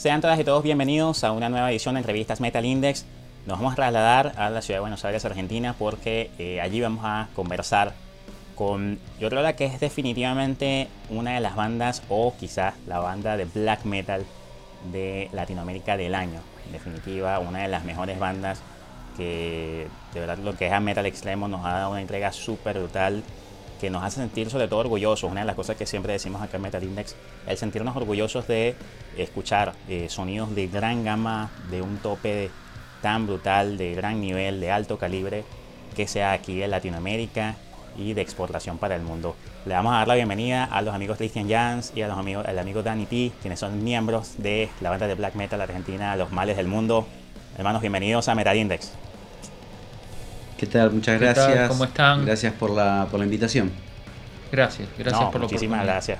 Sean todas y todos bienvenidos a una nueva edición de Entrevistas Metal Index. Nos vamos a trasladar a la ciudad de Buenos Aires, Argentina, porque eh, allí vamos a conversar con, yo creo que es definitivamente una de las bandas, o quizás la banda de black metal de Latinoamérica del año. En definitiva, una de las mejores bandas que de verdad lo que es a Metal Extremo nos ha dado una entrega súper brutal que nos hace sentir sobre todo orgullosos. Una de las cosas que siempre decimos acá en Metal Index, el sentirnos orgullosos de escuchar eh, sonidos de gran gama, de un tope tan brutal, de gran nivel, de alto calibre, que sea aquí en Latinoamérica y de exportación para el mundo. Le vamos a dar la bienvenida a los amigos Christian Jans y a los amigos, al amigo Danny T, quienes son miembros de la banda de black metal argentina Los Males del Mundo. Hermanos, bienvenidos a Metal Index. ¿Qué tal? Muchas gracias. ¿Cómo están? Gracias por la, por la invitación. Gracias, gracias por la Muchísimas gracias.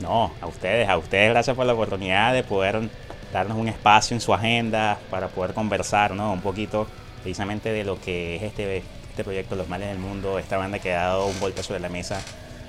No, a ustedes, a ustedes gracias por la oportunidad de poder darnos un espacio en su agenda para poder conversar, ¿no? Un poquito precisamente de lo que es este, este proyecto Los Males del Mundo, esta banda que ha dado un golpe sobre la mesa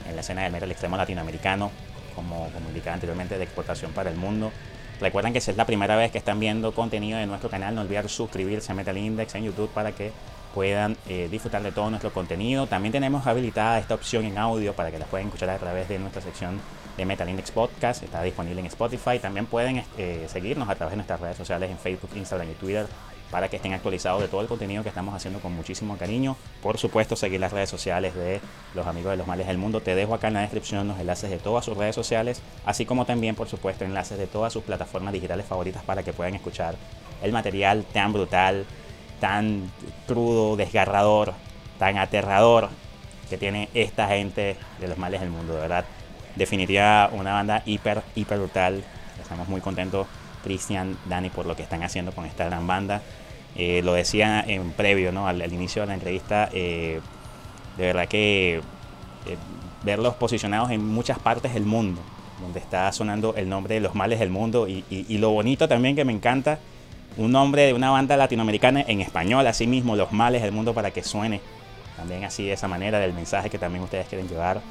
en la escena del metal extremo latinoamericano, como, como indicaba anteriormente, de exportación para el mundo. Recuerden que si es la primera vez que están viendo contenido de nuestro canal, no olviden suscribirse a Metal Index en YouTube para que puedan eh, disfrutar de todo nuestro contenido. También tenemos habilitada esta opción en audio para que la puedan escuchar a través de nuestra sección de Metal Index Podcast. Está disponible en Spotify. También pueden eh, seguirnos a través de nuestras redes sociales en Facebook, Instagram y Twitter para que estén actualizados de todo el contenido que estamos haciendo con muchísimo cariño. Por supuesto, seguir las redes sociales de los amigos de los males del mundo. Te dejo acá en la descripción los enlaces de todas sus redes sociales, así como también, por supuesto, enlaces de todas sus plataformas digitales favoritas para que puedan escuchar el material tan brutal tan crudo, desgarrador, tan aterrador que tiene esta gente de los males del mundo, de verdad. Definitiva una banda hiper, hiper brutal. Estamos muy contentos, Cristian, Dani, por lo que están haciendo con esta gran banda. Eh, lo decía en previo, ¿no? al, inicio de la entrevista, eh, de verdad que eh, verlos posicionados en muchas partes del mundo, donde está sonando el nombre de los males del mundo y, y lo bonito también que me encanta un nombre de una banda latinoamericana en español, así mismo Los Males del Mundo para que suene también así de esa manera del mensaje que también ustedes quieren llevar.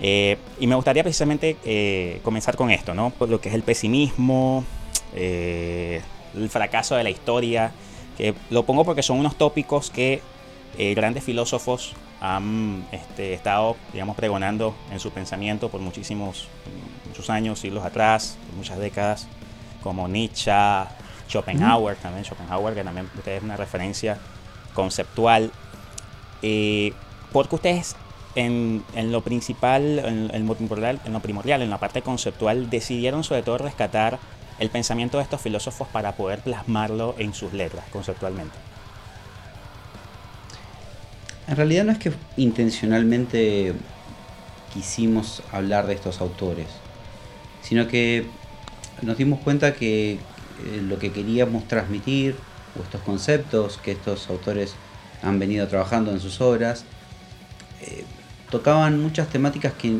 Eh, y me gustaría precisamente eh, comenzar con esto, ¿no? Por lo que es el pesimismo, eh, el fracaso de la historia, que lo pongo porque son unos tópicos que grandes filósofos han este, estado, digamos, pregonando en su pensamiento por muchísimos, muchos años, siglos atrás, muchas décadas, como Nietzsche, Schopenhauer, también Schopenhauer, que también es una referencia conceptual. Eh, porque ustedes en, lo principal, en, en lo primordial, en la parte conceptual, decidieron sobre todo rescatar el pensamiento de estos filósofos para poder plasmarlo en sus letras conceptualmente. En realidad no es que intencionalmente quisimos hablar de estos autores, sino que nos dimos cuenta que eh, lo que queríamos transmitir, o estos conceptos que estos autores han venido trabajando en sus obras, eh, tocaban muchas temáticas que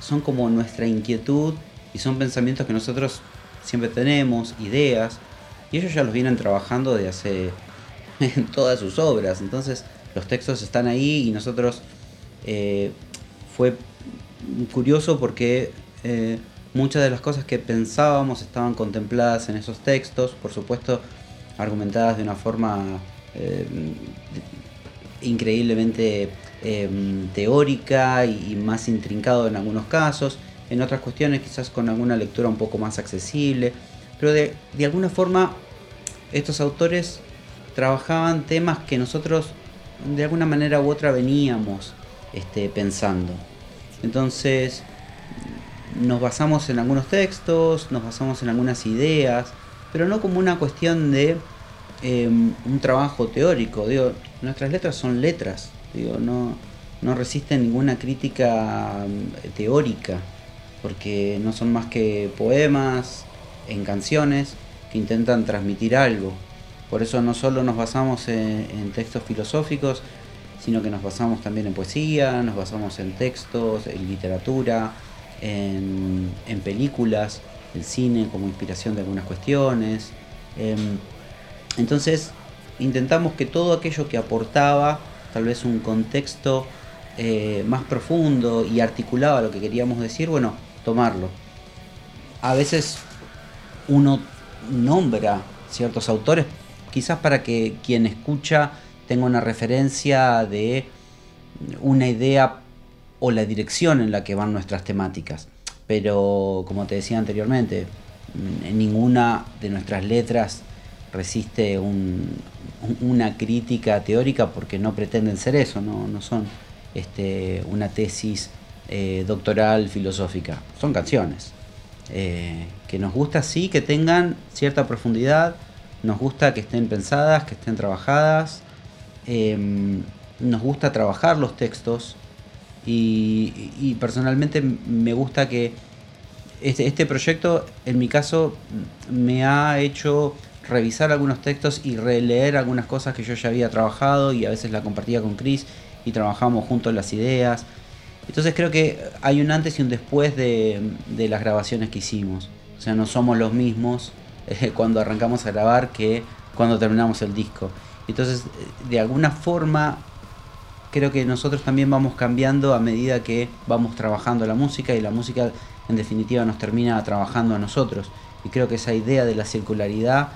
son como nuestra inquietud y son pensamientos que nosotros siempre tenemos, ideas, y ellos ya los vienen trabajando de hace en todas sus obras. Entonces los textos están ahí y nosotros eh, fue curioso porque Muchas de las cosas que pensábamos estaban contempladas en esos textos, por supuesto argumentadas de una forma eh, increíblemente eh, teórica y, más intrincado en algunos casos, en otras cuestiones quizás con alguna lectura un poco más accesible, pero de, alguna forma estos autores trabajaban temas que nosotros de alguna manera u otra veníamos este, pensando. Entonces, nos basamos en algunos textos, nos basamos en algunas ideas, pero no como una cuestión de em, un trabajo teórico. Digo, nuestras letras son letras, digo, no, no resisten ninguna crítica em, teórica, porque no son más que poemas en canciones que intentan transmitir algo. Por eso no solo nos basamos en textos filosóficos, sino que nos basamos también en poesía, nos basamos en textos, en literatura, en, películas, el cine como inspiración de algunas cuestiones. Em, entonces intentamos que todo aquello que aportaba tal vez un contexto eh, más profundo y articulaba lo que queríamos decir, bueno, tomarlo. A veces uno nombra ciertos autores, quizás para que quien escucha tenga una referencia de una idea o la dirección en la que van nuestras temáticas. Pero como te decía anteriormente, ninguna de nuestras letras resiste una crítica teórica porque no pretenden ser eso, no, son este, una tesis eh, doctoral filosófica, son canciones. Eh, que nos gusta sí que tengan cierta profundidad, nos gusta que estén pensadas, que estén trabajadas, em, nos gusta trabajar los textos y, personalmente me gusta que este, este, proyecto en mi caso me ha hecho revisar algunos textos y releer algunas cosas que yo ya había trabajado y a veces la compartía con Chris y trabajamos juntos las ideas. Entonces creo que hay un antes y un después de, las grabaciones que hicimos. O sea, no somos los mismos eh, cuando arrancamos a grabar que cuando terminamos el disco. Entonces, eh, de alguna forma, creo que nosotros también vamos cambiando a medida que vamos trabajando la música y la música en definitiva nos termina trabajando a nosotros. Y creo que esa idea de la circularidad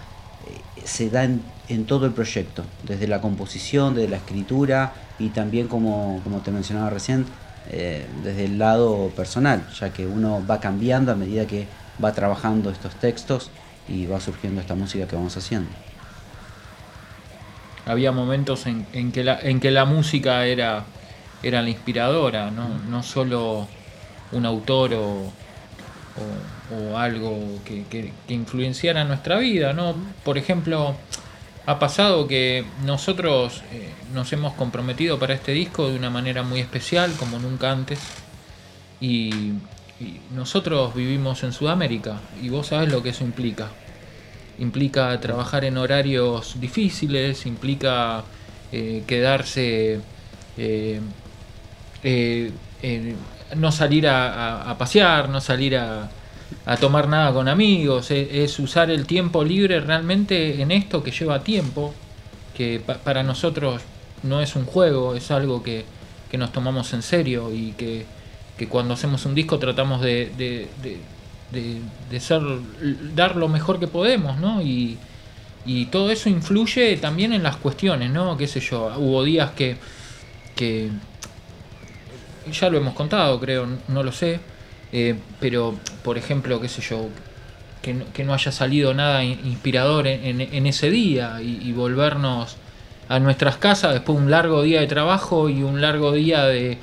eh, se da en, todo el proyecto, desde la composición, desde la escritura y también como, como te mencionaba recién, eh, desde el lado personal, ya que uno va cambiando a medida que va trabajando estos textos y va surgiendo esta música que vamos haciendo. Había momentos en, que, la, en que la música era, era la inspiradora, no, no solo un autor o, algo que, que, que, influenciara nuestra vida, ¿no? Por ejemplo, ha pasado que nosotros eh, nos hemos comprometido para este disco de una manera muy especial, como nunca antes. Y, nosotros vivimos en Sudamérica y vos sabés lo que eso implica. Implica trabajar en horarios difíciles, implica eh, quedarse, eh, no salir a pasear, no salir a, a tomar nada con amigos, es, usar el tiempo libre realmente en esto que lleva tiempo, que para nosotros no es un juego, es algo que, nos tomamos en serio y que, cuando hacemos un disco tratamos de, ser, dar lo mejor que podemos, ¿no? Y, y, todo eso influye también en las cuestiones, ¿no? Qué sé yo, hubo días que, que ya lo hemos contado, creo, no lo sé, eh, pero, por ejemplo, qué sé yo, que no, haya salido nada inspirador en, ese día y, volvernos a nuestras casas después de un largo día de trabajo y un largo día de,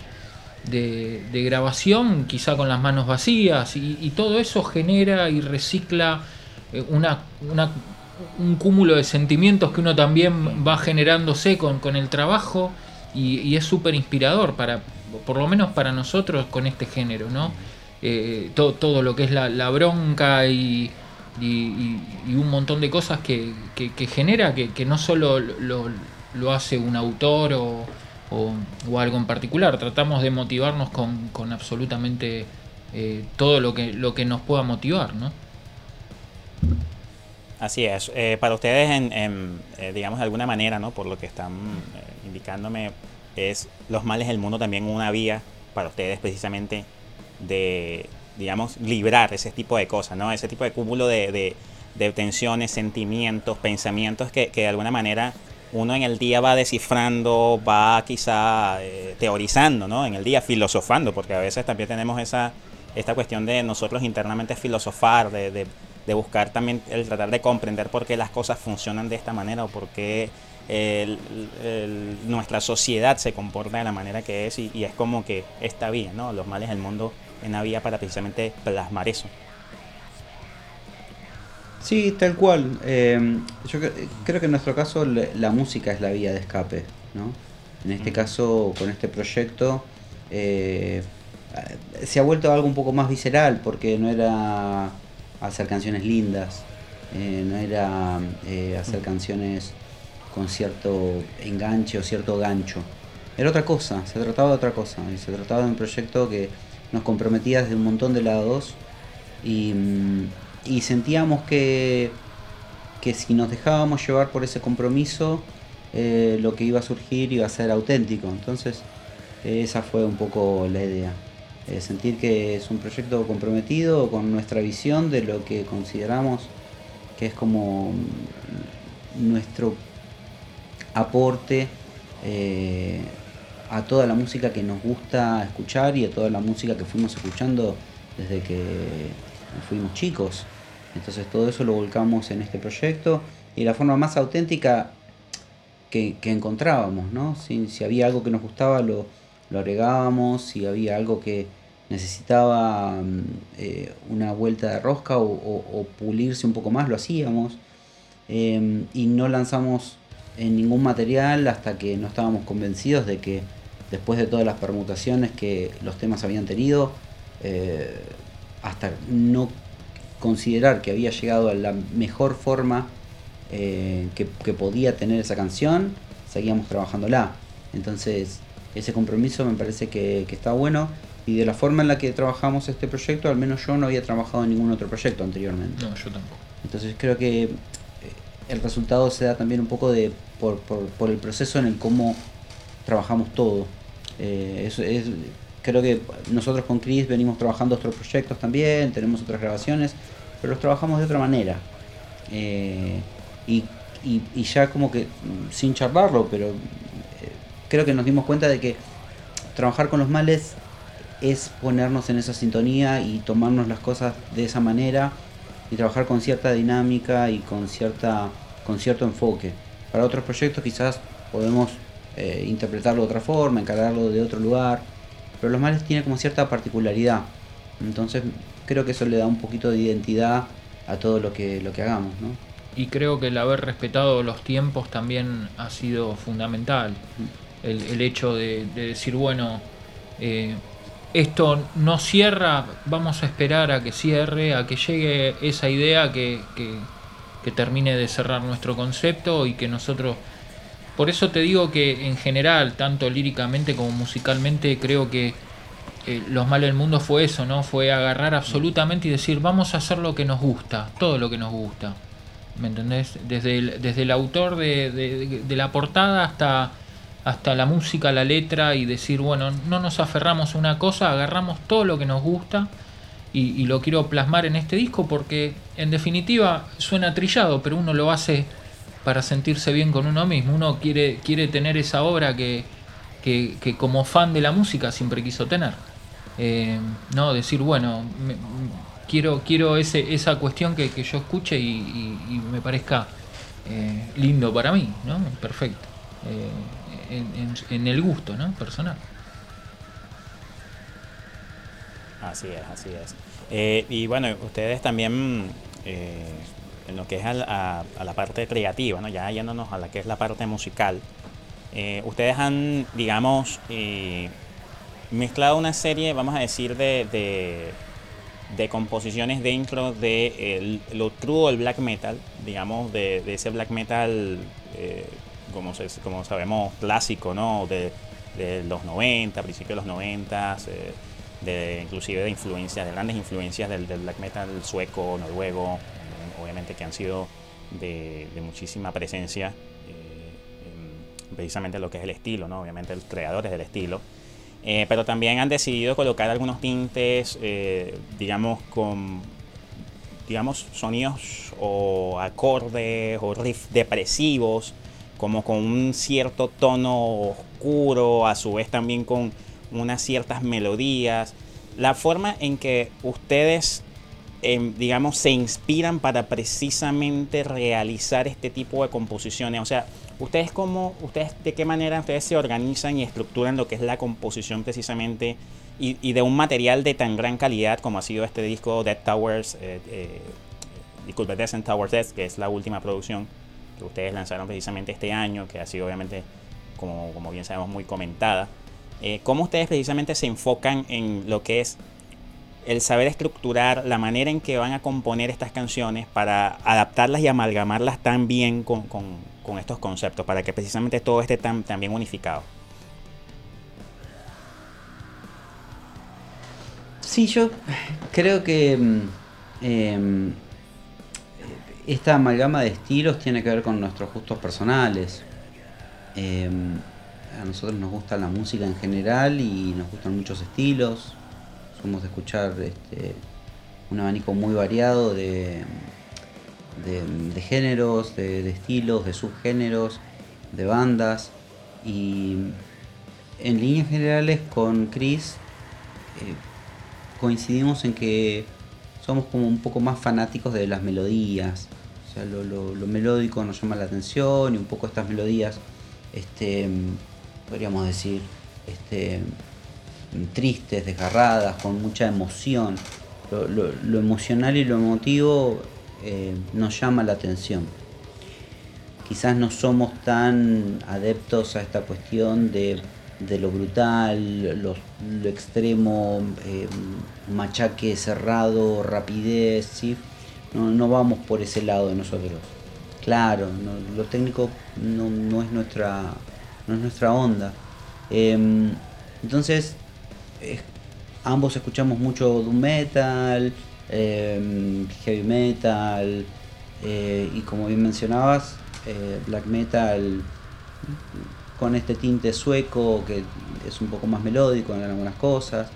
grabación, quizá con las manos vacías, y, todo eso genera y recicla eh, una, un cúmulo de sentimientos que uno también va generándose con, el trabajo y, y es súper inspirador para, por lo menos para nosotros con este género, ¿no? Eh, todo, todo, lo que es la, bronca y, un montón de cosas que, genera, que, no solo lo, hace un autor o, algo en particular, tratamos de motivarnos con, absolutamente eh, todo lo que, lo que nos pueda motivar, ¿no? Así es. Eh, para ustedes, en, digamos de alguna manera, ¿no? por lo que están indicándome, es los males del mundo también una vía para ustedes precisamente de, digamos, librar ese tipo de cosas, ¿no? Ese tipo de cúmulo de, de, tensiones, sentimientos, pensamientos que, que, de alguna manera uno en el día va descifrando, va quizá eh, teorizando, ¿no? En el día filosofando, porque a veces también tenemos esa, esta cuestión de nosotros internamente filosofar, de, de, buscar también el tratar de comprender por qué las cosas funcionan de esta manera o por qué nuestra sociedad se comporta de la manera que es y, y, es como que está bien, ¿no? Los males del mundo en la vía para precisamente plasmar eso. Sí, tal cual. Eh, yo creo que en nuestro caso la música es la vía de escape, ¿no? En este caso, con este proyecto, eh, se ha vuelto algo un poco más visceral porque no era hacer canciones lindas, eh, no era hacer canciones con cierto enganche o cierto gancho. Era otra cosa, se trataba de otra cosa, y se trataba de un proyecto que nos comprometía desde un montón de lados y, mm, sentíamos que, que si nos dejábamos llevar por ese compromiso, eh, lo que iba a surgir iba a ser auténtico. Entonces, esa fue un poco la idea. Eh, sentir que es un proyecto comprometido con nuestra visión de lo que consideramos que es como nuestro aporte eh, a toda la música que nos gusta escuchar y a toda la música que fuimos escuchando desde que fuimos chicos. Entonces todo eso lo volcamos en este proyecto y la forma más auténtica que, encontrábamos, ¿no? Si, si, había algo que nos gustaba lo, lo agregábamos, si había algo que necesitaba mm, eh, una vuelta de rosca o, pulirse un poco más, lo hacíamos. Em, y no lanzamos en ningún material hasta que no estábamos convencidos de que después de todas las permutaciones que los temas habían tenido, eh, hasta no considerar que había llegado a la mejor forma eh, que, podía tener esa canción, seguíamos trabajándola. Entonces, ese compromiso me parece que, está bueno. Y de la forma en la que trabajamos este proyecto, al menos yo no había trabajado en ningún otro proyecto anteriormente. No, yo tampoco. Entonces creo que eh, el resultado se da también un poco de por, por, el proceso en el cómo trabajamos todo. Eh, es, creo que nosotros con Chris venimos trabajando otros proyectos también, tenemos otras grabaciones, pero los trabajamos de otra manera. Eh, y, ya como que, mm, sin charlarlo, pero eh, creo que nos dimos cuenta de que trabajar con los males es ponernos en esa sintonía y tomarnos las cosas de esa manera y trabajar con cierta dinámica y con cierta con cierto enfoque. Para otros proyectos quizás podemos eh, interpretarlo de otra forma, encargarlo de otro lugar, pero los males tienen como cierta particularidad. Entonces creo que eso le da un poquito de identidad a todo lo que, lo que hagamos. ¿no? Y creo que el haber respetado los tiempos también ha sido fundamental. El, hecho de, decir, bueno, eh, esto no cierra, vamos a esperar a que cierre, a que llegue esa idea que, que, que termine de cerrar nuestro concepto y que nosotros... Por eso te digo que en general, tanto líricamente como musicalmente, creo que eh, Los Males del Mundo fue eso, ¿no? Fue agarrar absolutamente y decir, vamos a hacer lo que nos gusta, todo lo que nos gusta. ¿Me entendés? Desde el, desde el autor de, la portada hasta, hasta la música, la letra y decir, bueno, no nos aferramos a una cosa, agarramos todo lo que nos gusta y, y lo quiero plasmar en este disco porque en definitiva suena trillado, pero uno lo hace para sentirse bien con uno mismo. Uno quiere, quiere tener esa obra que, que, que como fan de la música siempre quiso tener. Eh, no decir, bueno, quiero, quiero ese, esa cuestión que, yo escuche y, me parezca eh, lindo para mí, ¿no? Perfecto. Eh, en, el gusto, ¿no? Personal. Así es, así es. y bueno, ustedes también en lo que es a, a, la parte creativa, ¿no? ya yéndonos a la que es la parte musical, ustedes han, digamos, mezclado una serie, vamos a decir, de, de, composiciones dentro de lo true el black metal, digamos, de, ese black metal, eh, como, como sabemos, clásico, ¿no? De, los 90, principios de los 90, eh, de, inclusive de influencias, de grandes influencias del, black metal sueco, noruego, obviamente que han sido de, muchísima presencia, eh, precisamente lo que es el estilo, ¿no? Obviamente los creadores del estilo. Eh, pero también han decidido colocar algunos tintes, eh, digamos, con digamos, sonidos o acordes o riffs depresivos, como con un cierto tono oscuro, a su vez también con unas ciertas melodías. La forma en que ustedes, em, digamos, se inspiran para precisamente realizar este tipo de composiciones. O sea, ¿Ustedes cómo, ustedes de qué manera ustedes se organizan y estructuran lo que es la composición precisamente y, de un material de tan gran calidad como ha sido este disco Dead Towers, eh, eh, disculpe, Descent Towers Death, que es la última producción que ustedes lanzaron precisamente este año, que ha sido obviamente, como, como bien sabemos, muy comentada. Eh, ¿Cómo ustedes precisamente se enfocan en lo que es el saber estructurar la manera en que van a componer estas canciones para adaptarlas y amalgamarlas tan bien con, con estos conceptos para que precisamente todo esté tan, bien unificado. Sí, yo creo que mm, em, esta amalgama de estilos tiene que ver con nuestros gustos personales. Em, a nosotros nos gusta la música en general y nos gustan muchos estilos. Podemos escuchar este, un abanico muy variado de, de, géneros, de, estilos, de subgéneros, de bandas. Y en líneas generales con Chris eh, coincidimos en que somos como un poco más fanáticos de las melodías. O sea, lo, lo melódico nos llama la atención y un poco estas melodías, este, podríamos decir, este, tristes, desgarradas, con mucha emoción. Lo, emocional y lo emotivo eh, nos llama la atención. Quizás no somos tan adeptos a esta cuestión de, lo brutal, lo, extremo, eh, machaque cerrado, rapidez, ¿sí? no, vamos por ese lado de nosotros. Claro, lo técnico no, es nuestra, no es nuestra onda. Em, entonces, ambos escuchamos mucho doom metal, em, heavy metal eh, y como bien mencionabas, eh, black metal con este tinte sueco que es un poco más melódico en algunas cosas.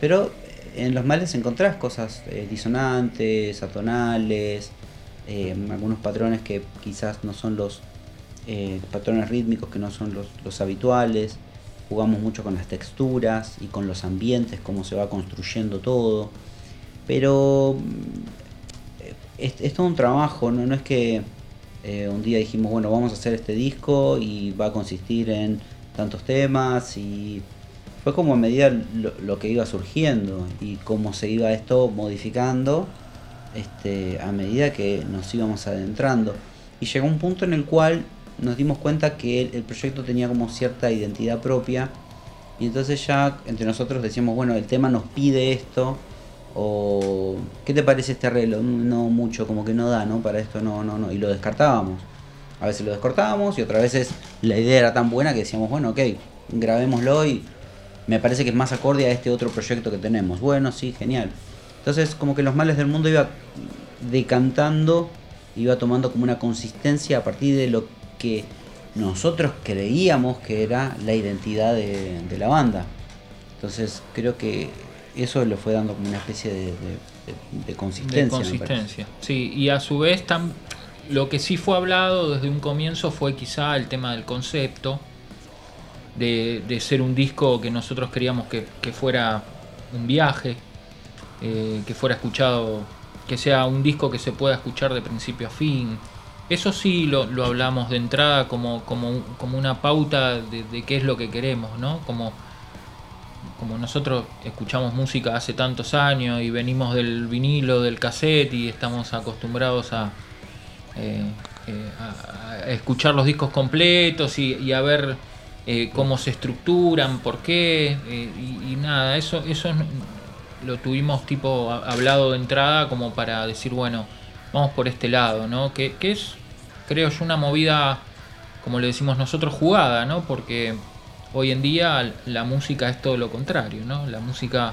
Pero en los males encontrás cosas eh, disonantes, atonales, em, algunos patrones que quizás no son los patrones rítmicos que no son los habituales jugamos mucho con las texturas y con los ambientes, cómo se va construyendo todo. Pero mm, es, todo un trabajo, no, no es que eh, un día dijimos, bueno, vamos a hacer este disco y va a consistir en tantos temas y fue como a medida lo, que iba surgiendo y cómo se iba esto modificando este, a medida que nos íbamos adentrando. Y llegó un punto en el cual nos dimos cuenta que el, proyecto tenía como cierta identidad propia y entonces ya entre nosotros decíamos, bueno, el tema nos pide esto o ¿qué te parece este arreglo? No mucho, como que no da, ¿no? Para esto no, no, no. Y lo descartábamos. A veces lo descortábamos y otras veces la idea era tan buena que decíamos, bueno, ok, grabémoslo y me parece que es más acorde a este otro proyecto que tenemos. Bueno, sí, genial. Entonces como que los males del mundo iba decantando, iba tomando como una consistencia a partir de lo que nosotros creíamos que era la identidad de, la banda. Entonces creo que eso le fue dando como una especie de, consistencia. De consistencia, sí. Y a su vez lo que sí fue hablado desde un comienzo fue quizá el tema del concepto, de, ser un disco que nosotros queríamos que, fuera un viaje, eh, que fuera escuchado, que sea un disco que se pueda escuchar de principio a fin, eso sí lo, hablamos de entrada como, como, como una pauta de, qué es lo que queremos, ¿no? Como, como nosotros escuchamos música hace tantos años y venimos del vinilo, del cassette y estamos acostumbrados a, eh, eh, escuchar los discos completos y, a ver eh, cómo se estructuran, por qué, y, nada, eso, eso lo tuvimos tipo hablado de entrada como para decir, bueno, vamos por este lado, ¿no? Que, es, creo yo, una movida, como le decimos nosotros, jugada, ¿no? Porque hoy en día la música es todo lo contrario, ¿no? La música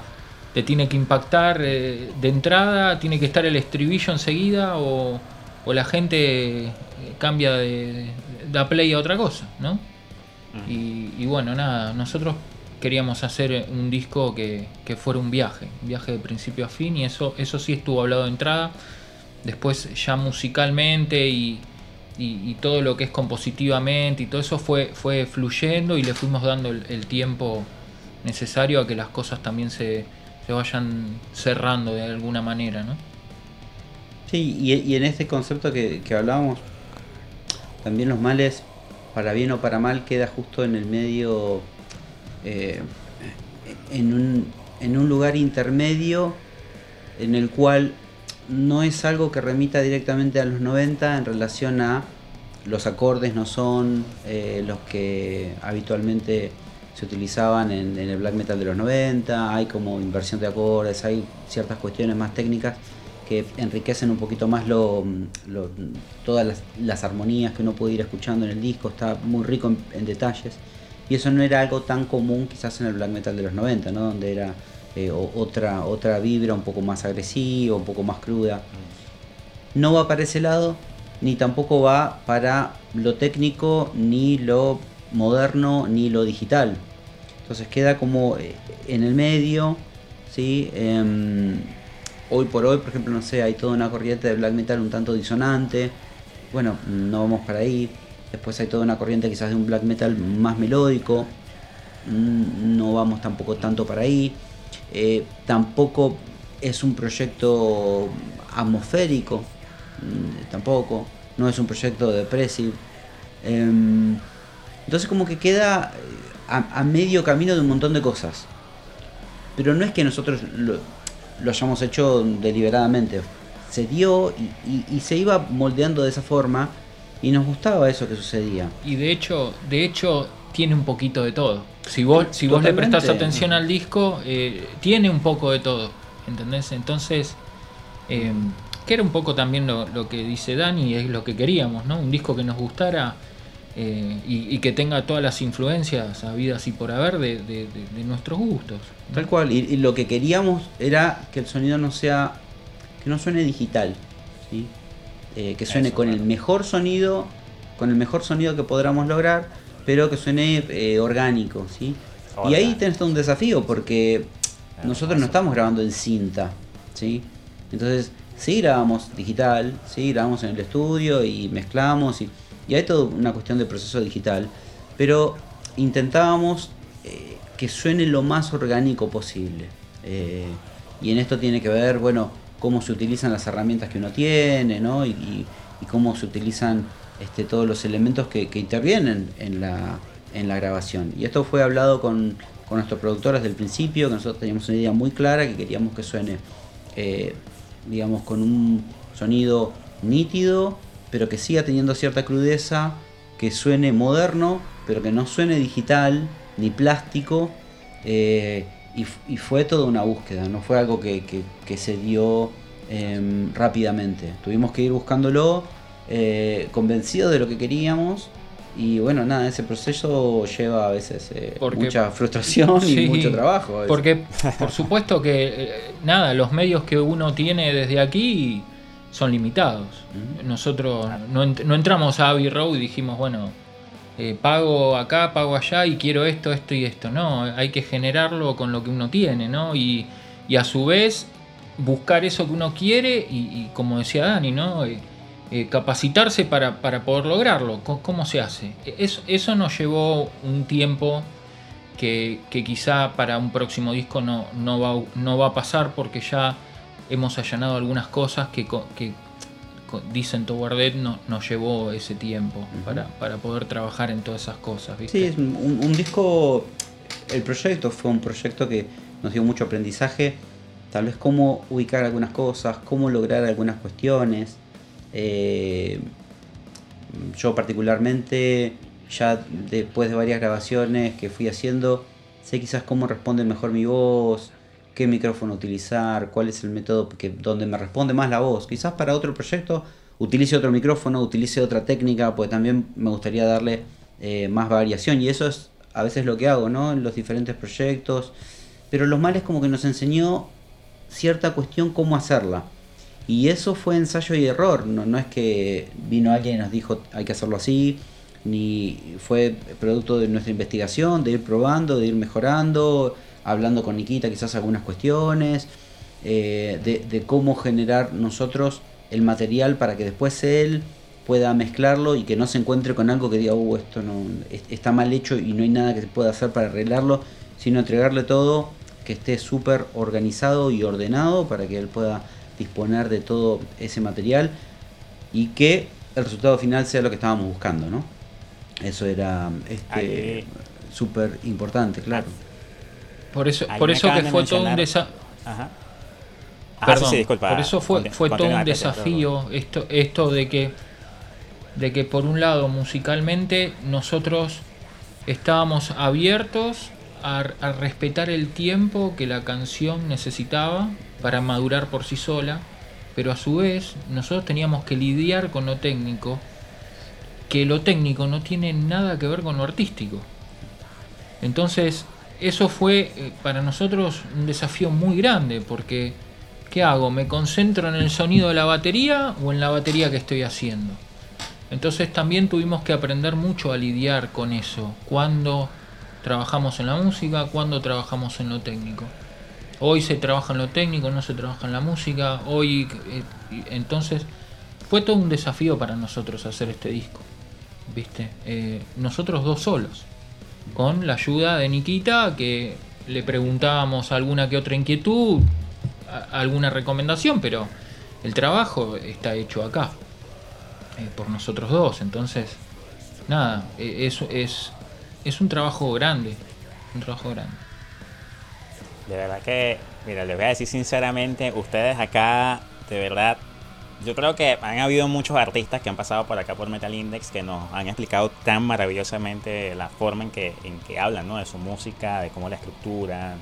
te tiene que impactar eh, de entrada, tiene que estar el estribillo enseguida o, la gente eh, cambia de, da play a otra cosa, ¿no? Y, y, bueno, nada, nosotros queríamos hacer un disco que, que, fuera un viaje, un viaje de principio a fin y eso, eso sí estuvo hablado de entrada. Después ya musicalmente y, todo lo que es compositivamente y todo eso fue, fue fluyendo y le fuimos dando el, tiempo necesario a que las cosas también se, vayan cerrando de alguna manera, ¿no? Sí, y, en este concepto que, hablábamos, también los males, para bien o para mal, queda justo en el medio, eh, en, un, en un lugar intermedio en el cual no es algo que remita directamente a los 90 en relación a los acordes no son eh, los que habitualmente se utilizaban en, el black metal de los 90, hay como inversión de acordes, hay ciertas cuestiones más técnicas que enriquecen un poquito más lo, todas las, armonías que uno puede ir escuchando en el disco, está muy rico en, detalles. Y eso no era algo tan común quizás en el black metal de los 90, ¿no? donde era eh, otra, otra vibra un poco más agresiva, un poco más cruda. No va para ese lado, ni tampoco va para lo técnico, ni lo moderno, ni lo digital. Entonces queda como eh, en el medio, ¿sí? Em, hoy por hoy, por ejemplo, no sé, hay toda una corriente de black metal un tanto disonante. Bueno, no vamos para ahí. Después hay toda una corriente quizás de un black metal más melódico. Mm, no vamos tampoco tanto para ahí. Eh, tampoco es un proyecto atmosférico. Mm, tampoco. No es un proyecto depresivo. Em, entonces como que queda a, medio camino de un montón de cosas. Pero no es que nosotros lo, hayamos hecho deliberadamente. Se dio y, se iba moldeando de esa forma y nos gustaba eso que sucedía. Y de hecho, de hecho tiene un poquito de todo. Si vos, si vos le prestás atención al disco, eh, tiene un poco de todo. ¿Entendés? Entonces, eh, que era un poco también lo, lo, que dice Dani, es lo que queríamos, ¿no? Un disco que nos gustara eh, y, que tenga todas las influencias habidas y por haber de, nuestros gustos. Tal cual, y, lo que queríamos era que el sonido no sea, que no suene digital, ¿sí? Eh, que suene con el mejor sonido, con el mejor sonido que podamos lograr, pero que suene eh, orgánico, ¿sí? Y ahí tenés todo un desafío porque nosotros no estamos grabando en cinta, ¿sí? Entonces, sí grabamos digital, sí grabamos en el estudio y mezclamos y y hay toda una cuestión de proceso digital, pero intentábamos eh, que suene lo más orgánico posible. Eh, y en esto tiene que ver, bueno, cómo se utilizan las herramientas que uno tiene, ¿no? Y, cómo se utilizan este, todos los elementos que, intervienen en la, en la grabación. Y esto fue hablado con, con nuestros productores del principio, que nosotros teníamos una idea muy clara, que queríamos que suene, eh, digamos, con un sonido nítido, pero que siga teniendo cierta crudeza, que suene moderno, pero que no suene digital ni plástico. Eh, y, fue toda una búsqueda, no fue algo que, se dio em, rápidamente. Tuvimos que ir buscándolo, eh, convencidos de lo que queríamos. Y bueno, nada, ese proceso lleva a veces eh, mucha frustración y mucho trabajo. Porque, por supuesto que, nada, los medios que uno tiene desde aquí son limitados. Nosotros no, entramos a Abbey Road y dijimos, bueno, eh, pago acá, pago allá y quiero esto, esto y esto. No, hay que generarlo con lo que uno tiene, ¿no? Y, a su vez buscar eso que uno quiere y, como decía Dani, ¿no? Eh, capacitarse para, poder lograrlo. ¿Cómo, se hace? Eso, eso nos llevó un tiempo que, quizá para un próximo disco no, no, va, no va a pasar porque ya hemos allanado algunas cosas que, que dicen Toward no, nos llevó ese tiempo para, poder trabajar en todas esas cosas. Sí, es un, disco, el proyecto fue un proyecto que nos dio mucho aprendizaje, tal vez cómo ubicar algunas cosas, cómo lograr algunas cuestiones. Eh, yo particularmente, ya después de varias grabaciones que fui haciendo, sé quizás cómo responde mejor mi voz, qué micrófono utilizar, cuál es el método que, donde me responde más la voz. Quizás para otro proyecto utilice otro micrófono, utilice otra técnica, porque también me gustaría darle eh, más variación. Y eso es a veces lo que hago, ¿no? En los diferentes proyectos. Pero los males como que nos enseñó cierta cuestión cómo hacerla. Y eso fue ensayo y error. No, no es que vino alguien y nos dijo hay que hacerlo así. Ni fue producto de nuestra investigación, de ir probando, de ir mejorando hablando con Nikita quizás algunas cuestiones, eh, de, cómo generar nosotros el material para que después él pueda mezclarlo y que no se encuentre con algo que diga, uh, esto no está mal hecho y no hay nada que se pueda hacer para arreglarlo, sino entregarle todo que esté súper organizado y ordenado para que él pueda disponer de todo ese material y que el resultado final sea lo que estábamos buscando, ¿no? Eso era este, súper importante, claro. Por eso, por eso que fue todo un desafío. por eso fue, fue todo un desafío esto, esto de que de que por un lado musicalmente nosotros estábamos abiertos a, respetar el tiempo que la canción necesitaba para madurar por sí sola, pero a su vez nosotros teníamos que lidiar con lo técnico, que lo técnico no tiene nada que ver con lo artístico. Entonces eso fue eh, para nosotros un desafío muy grande porque ¿qué hago? ¿Me concentro en el sonido de la batería o en la batería que estoy haciendo? Entonces también tuvimos que aprender mucho a lidiar con eso, cuando trabajamos en la música, cuando trabajamos en lo técnico. Hoy se trabaja en lo técnico, no se trabaja en la música. Hoy, eh, entonces, fue todo un desafío para nosotros hacer este disco. ¿Viste? Eh, nosotros dos solos. Con la ayuda de Nikita, que le preguntábamos alguna que otra inquietud, alguna recomendación, pero el trabajo está hecho acá. Eh, por nosotros dos. Entonces, nada, es, es, es un trabajo grande. Un trabajo grande. De verdad que, mira, les voy a decir sinceramente, ustedes acá, de verdad, yo creo que han habido muchos artistas que han pasado por acá por Metal Index que nos han explicado tan maravillosamente la forma en que, en que hablan, ¿no? De su música, de cómo la estructuran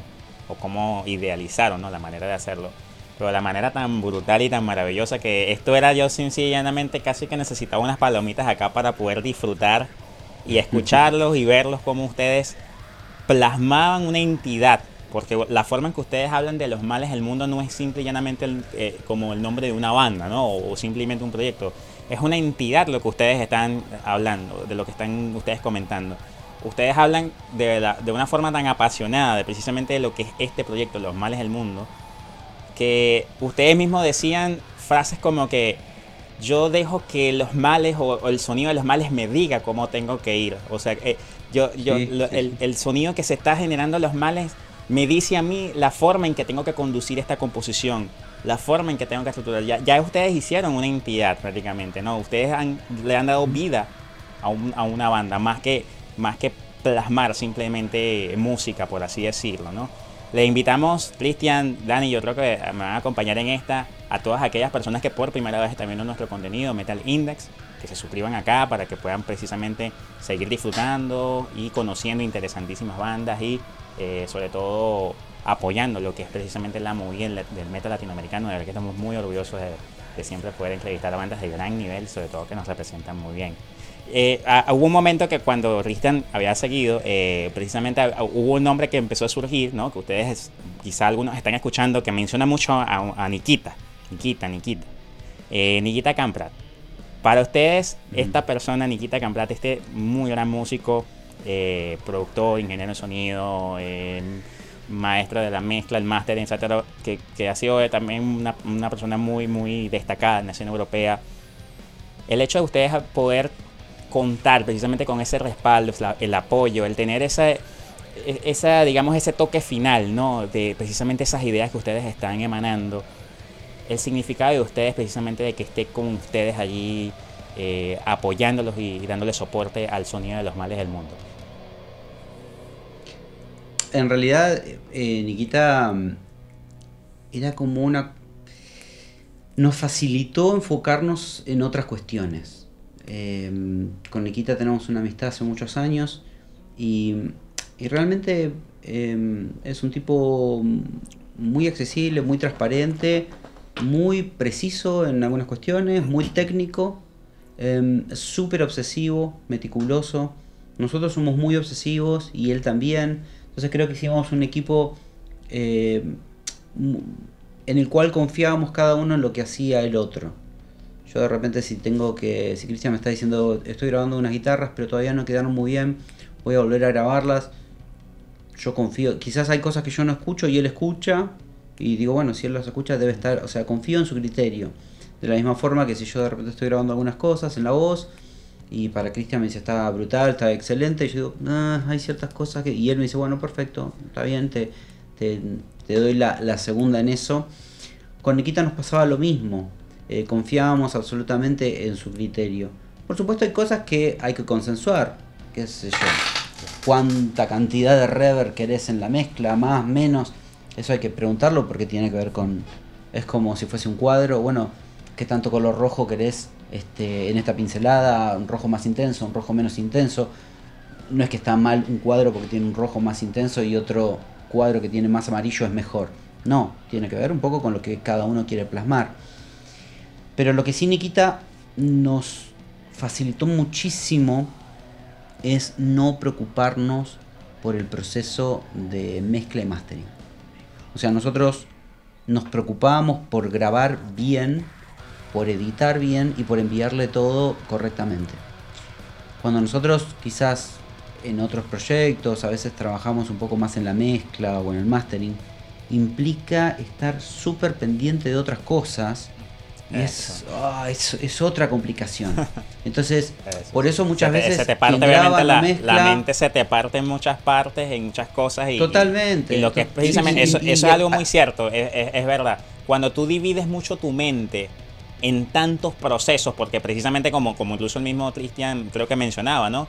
o cómo idealizaron, ¿no? La manera de hacerlo pero la manera tan brutal y tan maravillosa que esto era yo sencillamente casi que necesitaba unas palomitas acá para poder disfrutar y escucharlos y verlos como ustedes plasmaban una entidad. Porque la forma en que ustedes hablan de los males del mundo no es simple y llanamente eh, como el nombre de una banda, ¿no? O, simplemente un proyecto. Es una entidad lo que ustedes están hablando, de lo que están ustedes comentando. Ustedes hablan de, de una forma tan apasionada de precisamente de lo que es este proyecto, los males del mundo, que ustedes mismos decían frases como que yo dejo que los males o, el sonido de los males me diga cómo tengo que ir. O sea, eh, yo, yo El, sonido que se está generando los males me dice a mí la forma en que tengo que conducir esta composición, la forma en que tengo que estructurar. Ya, ya ustedes hicieron una entidad prácticamente, ¿no? Ustedes le han dado vida a, a una banda, más que, más que plasmar simplemente música, por así decirlo, ¿no? Le invitamos, Cristian, Dani, yo creo que me van a acompañar en esta, a todas aquellas personas que por primera vez están viendo nuestro contenido, Metal Index, que se suscriban acá para que puedan precisamente seguir disfrutando y conociendo interesantísimas bandas y eh, sobre todo apoyando lo que es precisamente la movida del metal latinoamericano, de verdad que estamos muy orgullosos de, de siempre poder entrevistar a bandas de gran nivel, sobre todo que nos representan muy bien. Eh, hubo un momento que cuando Christian había seguido, eh, precisamente hubo un nombre que empezó a surgir, ¿no? Que ustedes quizá algunos están escuchando, que menciona mucho a, Nikita. Nikita, Nikita. Eh, Nikita Camprat. Para ustedes, esta persona, Nikita Camprat, este muy gran músico, productor, ingeniero de sonido, maestro de la mezcla, el máster, etcétera, que, que ha sido también una, una persona muy, muy destacada en la escena europea. El hecho de ustedes poder contar precisamente con ese respaldo, el apoyo, el tener esa, e, esa, digamos, ese toque final, ¿no? De precisamente esas ideas que ustedes están emanando. El significado de ustedes precisamente de que esté con ustedes allí eh, apoyándolos y dándole soporte al sonido de los males del mundo. En realidad, eh, Nikita mm, era como una... Nos facilitó enfocarnos en otras cuestiones Em, con Nikita tenemos una amistad hace muchos años y, realmente em, es un tipo muy accesible, muy transparente, muy preciso en algunas cuestiones, muy técnico, em, súper obsesivo, meticuloso. Nosotros somos muy obsesivos y él también. Entonces creo que hicimos un equipo en el cual confiábamos cada uno en lo que hacía el otro. Yo de repente si tengo que, si Cristian me está diciendo, estoy grabando unas guitarras, pero todavía no quedaron muy bien, voy a volver a grabarlas. Yo confío, quizás hay cosas que yo no escucho y él escucha, y digo, bueno, si él las escucha debe estar, o sea, confío en su criterio. De la misma forma que si yo de repente estoy grabando algunas cosas en la voz, y para Cristian me dice, está brutal, está excelente, y yo digo, ah, hay ciertas cosas que... Y él me dice, bueno, perfecto, está bien, te, te, doy la, la segunda en eso. Con Nikita nos pasaba lo mismo eh, confiábamos absolutamente en su criterio. Por supuesto hay cosas que hay que consensuar, qué sé yo, cuánta cantidad de reverb querés en la mezcla, más, menos, eso hay que preguntarlo porque tiene que ver con, es como si fuese un cuadro, bueno, qué tanto color rojo querés este, en esta pincelada, un rojo más intenso, un rojo menos intenso. No es que está mal un cuadro porque tiene un rojo más intenso y otro cuadro que tiene más amarillo es mejor. No, tiene que ver un poco con lo que cada uno quiere plasmar. Pero lo que sí Nikita nos facilitó muchísimo es no preocuparnos por el proceso de mezcla y mastering. O sea, nosotros nos preocupábamos por grabar bien, por editar bien y por enviarle todo correctamente. Cuando nosotros quizás en otros proyectos a veces trabajamos un poco más en la mezcla o en el mastering, implica estar súper pendiente de otras cosas. Ah, es, es, otra complicación. Entonces, por eso muchas veces. Se te parte, obviamente, la, mente se te parte en muchas partes, en muchas cosas. Y, Totalmente. Y, lo que es precisamente. eso, eso es algo muy cierto, es, es, verdad. Cuando tú divides mucho tu mente en tantos procesos, porque precisamente como, como incluso el mismo Cristian creo que mencionaba, ¿no?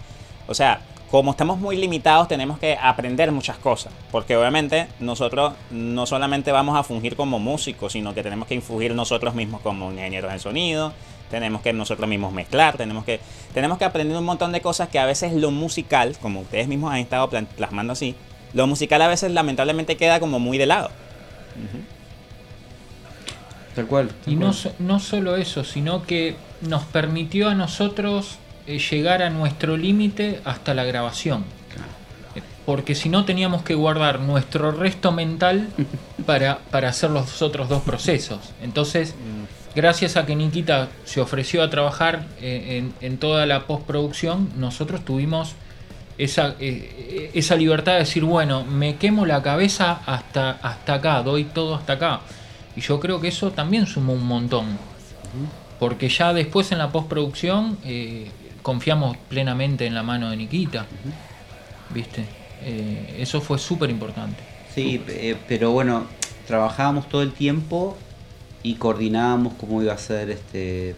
O sea, como estamos muy limitados, tenemos que aprender muchas cosas. Porque obviamente nosotros no solamente vamos a fungir como músicos, sino que tenemos que infugir nosotros mismos como ingenieros de sonido, tenemos que nosotros mismos mezclar, tenemos que, tenemos que aprender un montón de cosas que a veces lo musical, como ustedes mismos han estado plasmando así, lo musical a veces lamentablemente queda como muy de lado. Tal cual. y No, no solo eso, sino que nos permitió a nosotros eh, llegar a nuestro límite hasta la grabación. Porque si no teníamos que guardar nuestro resto mental para, para hacer los otros dos procesos. Entonces, gracias a que Nikita se ofreció a trabajar eh, en, toda la postproducción, nosotros tuvimos esa, eh, esa libertad de decir, bueno, me quemo la cabeza hasta, hasta acá, doy todo hasta acá. Y yo creo que eso también sumó un montón. Porque ya después en la postproducción confiamos plenamente en la mano de Nikita. ¿Viste? Eh, eso fue súper importante. Sí, eh, pero bueno, trabajábamos todo el tiempo y coordinábamos cómo iba a ser este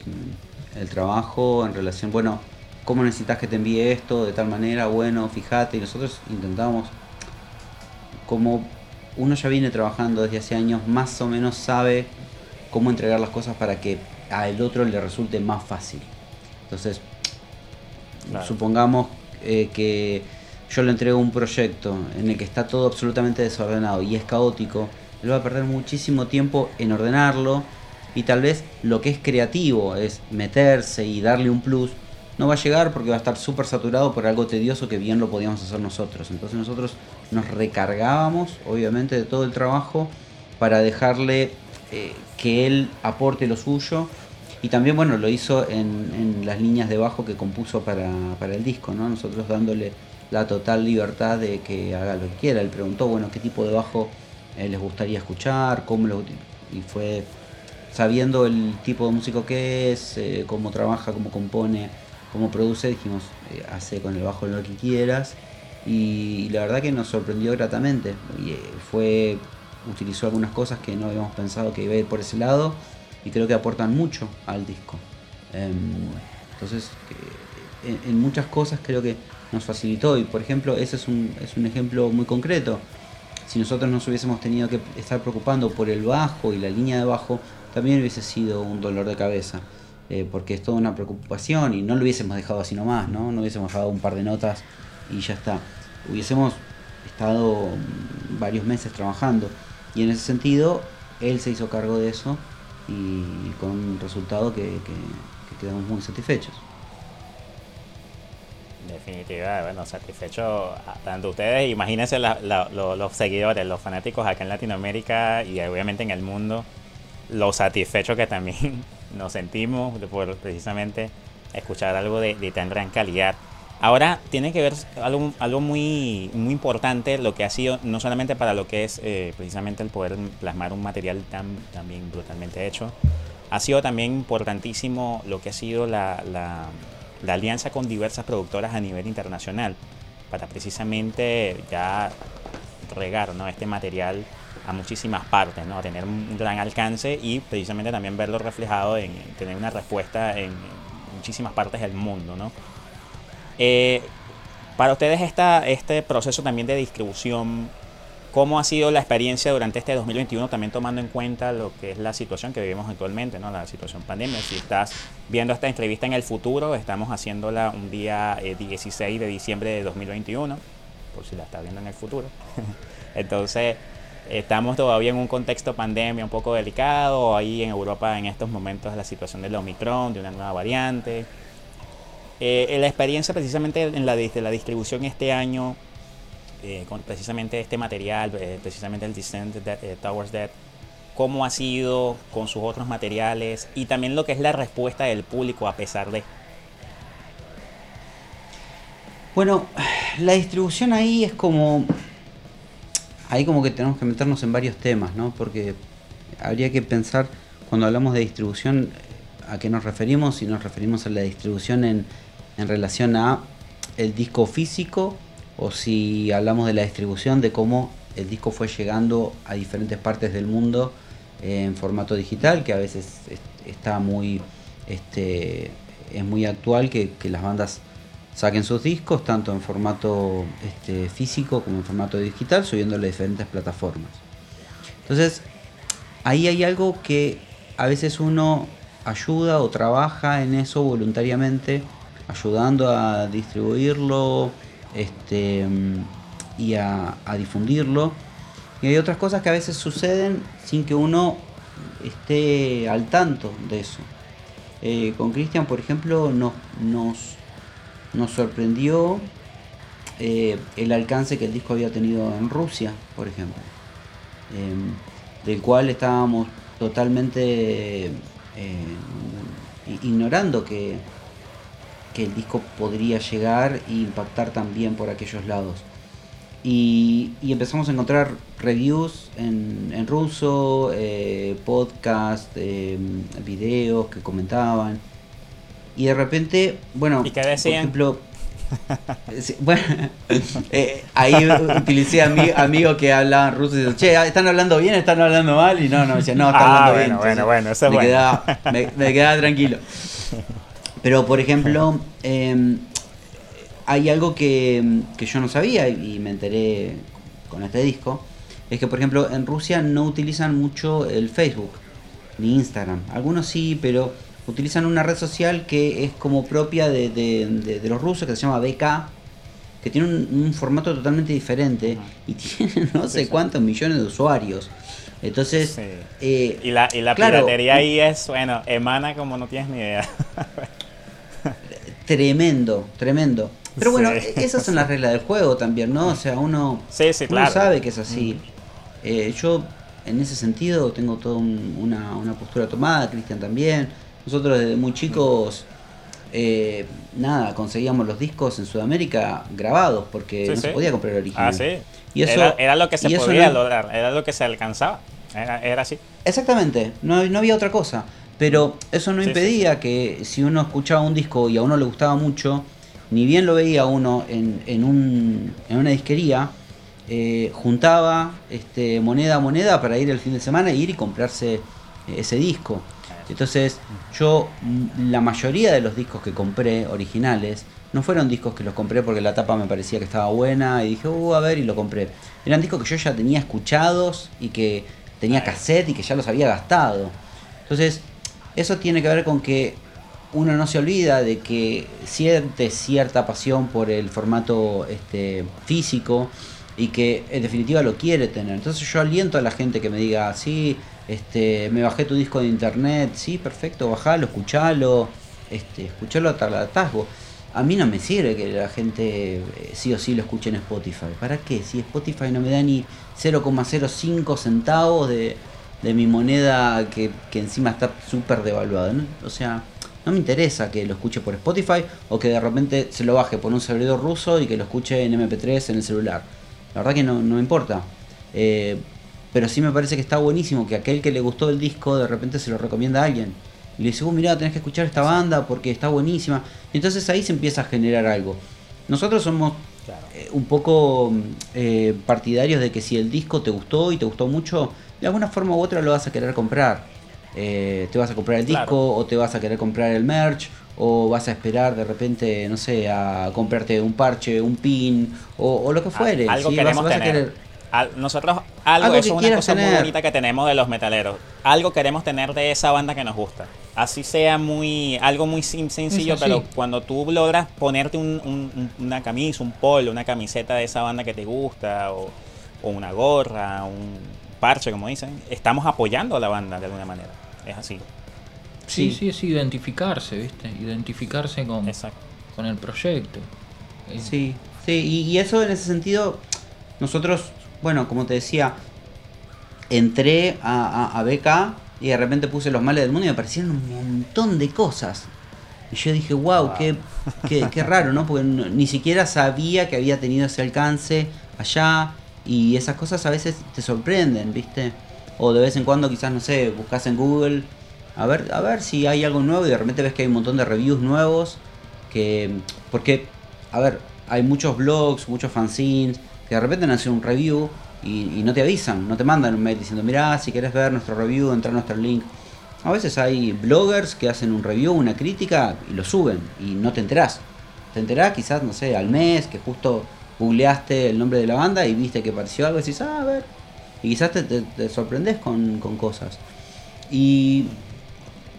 el trabajo en relación, bueno, cómo necesitas que te envíe esto de tal manera, bueno, fíjate, y nosotros intentábamos, como uno ya viene trabajando desde hace años, más o menos sabe cómo entregar las cosas para que al otro le resulte más fácil. Entonces, Supongamos eh, que yo le entrego un proyecto en el que está todo absolutamente desordenado y es caótico, él va a perder muchísimo tiempo en ordenarlo y tal vez lo que es creativo es meterse y darle un plus, no va a llegar porque va a estar súper saturado por algo tedioso que bien lo podíamos hacer nosotros. Entonces nosotros nos recargábamos, obviamente, de todo el trabajo para dejarle eh, que él aporte lo suyo y también, bueno, lo hizo en, las líneas de bajo que compuso para, el disco, ¿no? Nosotros dándole la total libertad de que haga lo que quiera. Él preguntó, bueno, qué tipo de bajo eh, les gustaría escuchar, cómo lo... Y fue sabiendo el tipo de músico que es, eh, cómo trabaja, cómo compone, cómo produce, dijimos, eh, hace con el bajo lo que quieras. Y, la verdad que nos sorprendió gratamente. Y, fue, utilizó algunas cosas que no habíamos pensado que iba a ir por ese lado y creo que aportan mucho al disco. Em, entonces, en, muchas cosas creo que nos facilitó y por ejemplo, ese es un, es un ejemplo muy concreto. Si nosotros nos hubiésemos tenido que estar preocupando por el bajo y la línea de bajo, también hubiese sido un dolor de cabeza. Eh, porque es toda una preocupación y no lo hubiésemos dejado así nomás, ¿no? No hubiésemos dejado un par de notas y ya está. Hubiésemos estado varios meses trabajando y en ese sentido él se hizo cargo de eso y con un resultado que, quedamos muy satisfechos. Definitiva, bueno, satisfecho tanto ustedes, imagínense los seguidores, los fanáticos acá en Latinoamérica y obviamente en el mundo, lo satisfechos que también nos sentimos por precisamente escuchar algo de, de tan gran calidad. Ahora tiene que ver algo, algo muy, muy importante, lo que ha sido no solamente para lo que es eh, precisamente el poder plasmar un material tan también brutalmente hecho, ha sido también importantísimo lo que ha sido la, la, alianza con diversas productoras a nivel internacional, para precisamente ya regar ¿no? este material a muchísimas partes, ¿no? a tener un gran alcance y precisamente también verlo reflejado en tener una respuesta en muchísimas partes del mundo. ¿no? Eh, para ustedes esta, este proceso también de distribución, ¿cómo ha sido la experiencia durante este 2021, también tomando en cuenta lo que es la situación que vivimos actualmente, ¿no? la situación pandemia? Si estás viendo esta entrevista en el futuro, estamos haciéndola un día 16 eh, de diciembre de 2021, por si la estás viendo en el futuro. Entonces, estamos todavía en un contexto pandemia un poco delicado, ahí en Europa en estos momentos la situación del Omicron, de una nueva variante. Eh, la experiencia precisamente en la, de la distribución este año, eh, con precisamente este material, eh, precisamente el Descent de Towers Dead, cómo ha sido con sus otros materiales y también lo que es la respuesta del público a pesar de... Bueno, la distribución ahí es como... ahí como que tenemos que meternos en varios temas, ¿no? Porque habría que pensar, cuando hablamos de distribución, a qué nos referimos, si nos referimos a la distribución en, en relación a el disco físico o si hablamos de la distribución de cómo el disco fue llegando a diferentes partes del mundo en formato digital, que a veces está muy, este, es muy actual que, las bandas saquen sus discos tanto en formato este, físico como en formato digital, subiéndolo a diferentes plataformas. Entonces, ahí hay algo que a veces uno ayuda o trabaja en eso voluntariamente, ayudando a distribuirlo este, y a, difundirlo. Y hay otras cosas que a veces suceden sin que uno esté al tanto de eso. Eh, con Cristian, por ejemplo, nos, nos, sorprendió eh, el alcance que el disco había tenido en Rusia, por ejemplo, em, del cual estábamos totalmente eh, ignorando que, que el disco podría llegar e impactar también por aquellos lados. Y, empezamos a encontrar reviews en, ruso, eh, podcast, eh, videos que comentaban. Y de repente, bueno, por ejemplo, bueno, eh, ahí utilicé amigos que hablaban ruso y decían, che, ¿están hablando bien? ¿Están hablando mal? Y no, no, decían, no, están ah, hablando bien. Bueno, bueno, eso es me bueno. Quedaba, me, quedaba tranquilo. Pero, por ejemplo, em, hay algo que, yo no sabía y me enteré con este disco, es que por ejemplo en Rusia no utilizan mucho el Facebook ni Instagram. Algunos sí, pero utilizan una red social que es como propia de, los rusos, que se llama BK, que tiene un, formato totalmente diferente y tiene no sé cuántos millones de usuarios. Entonces, eh, y la, y la piratería ahí es, bueno, emana como no tienes ni idea. tremendo, tremendo. Pero bueno, esas son las reglas del juego también, ¿no? O sea, uno, sabe que es así. Eh, yo, en ese sentido, tengo toda una, postura tomada, Cristian también. Nosotros desde muy chicos, eh, nada, conseguíamos los discos en Sudamérica grabados, porque no se podía comprar original. Ah, sí. Y eso, era, lo que se podía lograr, era lo que se alcanzaba. Era, así. Exactamente, no, no había otra cosa. Pero eso no impedía que si uno escuchaba un disco y a uno le gustaba mucho, ni bien lo veía uno en, en, un, en una disquería, eh, juntaba este, moneda a moneda para ir el fin de semana e ir y comprarse ese disco. Entonces, yo, mm, la mayoría de los discos que compré originales, no fueron discos que los compré porque la tapa me parecía que estaba buena y dije, uh, a ver, y lo compré. Eran discos que yo ya tenía escuchados y que tenía cassette y que ya los había gastado. Entonces, eso tiene que ver con que uno no se olvida de que siente cierta pasión por el formato este, físico y que en definitiva lo quiere tener. Entonces yo aliento a la gente que me diga, sí, este, me bajé tu disco de internet, sí, perfecto, bajalo, escuchalo, este, escuchalo hasta el atasgo. A mí no me sirve que la gente eh, sí o sí lo escuche en Spotify. ¿Para qué? Si Spotify no me da ni 0,05 centavos de, de mi moneda que, encima está súper devaluada. O sea, no me interesa que lo escuche por Spotify o que de repente se lo baje por un servidor ruso y que lo escuche en MP3 en el celular. La verdad que no, me importa. Eh, pero sí me parece que está buenísimo que aquel que le gustó el disco de repente se lo recomienda a alguien. Y le dice, oh, mira, tenés que escuchar esta banda porque está buenísima. entonces ahí se empieza a generar algo. Nosotros somos eh, un poco eh, partidarios de que si el disco te gustó y te gustó mucho, de alguna forma u otra lo vas a querer comprar. Eh, te vas a comprar el disco o te vas a querer comprar el merch o vas a esperar de repente, no sé, a comprarte un parche, un pin o, lo que fuere. Algo queremos tener. nosotros algo, eso es una cosa muy bonita que tenemos de los metaleros. Algo queremos tener de esa banda que nos gusta. Así sea muy algo muy sencillo, pero cuando tú logras ponerte una camisa, un polo, una camiseta de esa banda que te gusta o, o una gorra, un parche, como dicen, estamos apoyando a la banda de alguna manera. Es así. Sí, sí, es identificarse, ¿viste? Identificarse con, con el proyecto. Eh, sí, sí, y, eso en ese sentido, nosotros, bueno, como te decía, entré a, a, BK y de repente puse los males del mundo y me aparecieron un montón de cosas. Y yo dije, wow, Qué, qué, raro, ¿no? Porque ni siquiera sabía que había tenido ese alcance allá. Y esas cosas a veces te sorprenden, ¿viste? O de vez en cuando quizás, no sé, buscas en Google a ver, a ver si hay algo nuevo y de repente ves que hay un montón de reviews nuevos. Que, porque, a ver, hay muchos blogs, muchos fanzines que de repente hacen un review y, no te avisan, no te mandan un mail diciendo, mirá, si querés ver nuestro review, entra a nuestro link. A veces hay bloggers que hacen un review, una crítica y lo suben y no te enterás. Te enterás quizás, no sé, al mes, que justo googleaste el nombre de la banda y viste que apareció algo y decís, ah, a ver. Y quizás te, te, sorprendes con, cosas. Y,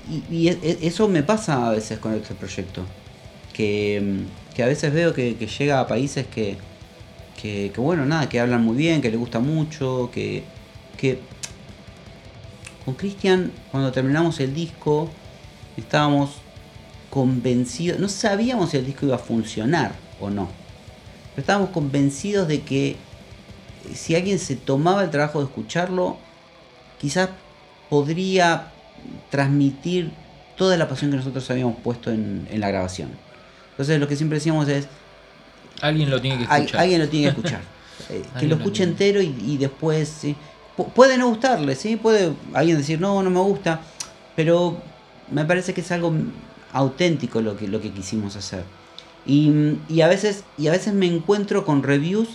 y, e, e, eso me pasa a veces con este proyecto. Que, a veces veo que, llega a países que, que, bueno, nada, que hablan muy bien, que les gusta mucho, que, que con Cristian, cuando terminamos el disco, estábamos convencidos, no sabíamos si el disco iba a funcionar o no, pero estábamos convencidos de que si alguien se tomaba el trabajo de escucharlo, quizás podría transmitir toda la pasión que nosotros habíamos puesto en, la grabación. Entonces lo que siempre decíamos es... Alguien lo tiene que escuchar. Alguien lo tiene que escuchar. Eh, que lo escuche entero y, después puede no gustarle, ¿sí? Puede alguien decir, no, no me gusta, pero me parece que es algo auténtico lo que, lo que quisimos hacer. Y, a veces, y a veces me encuentro con reviews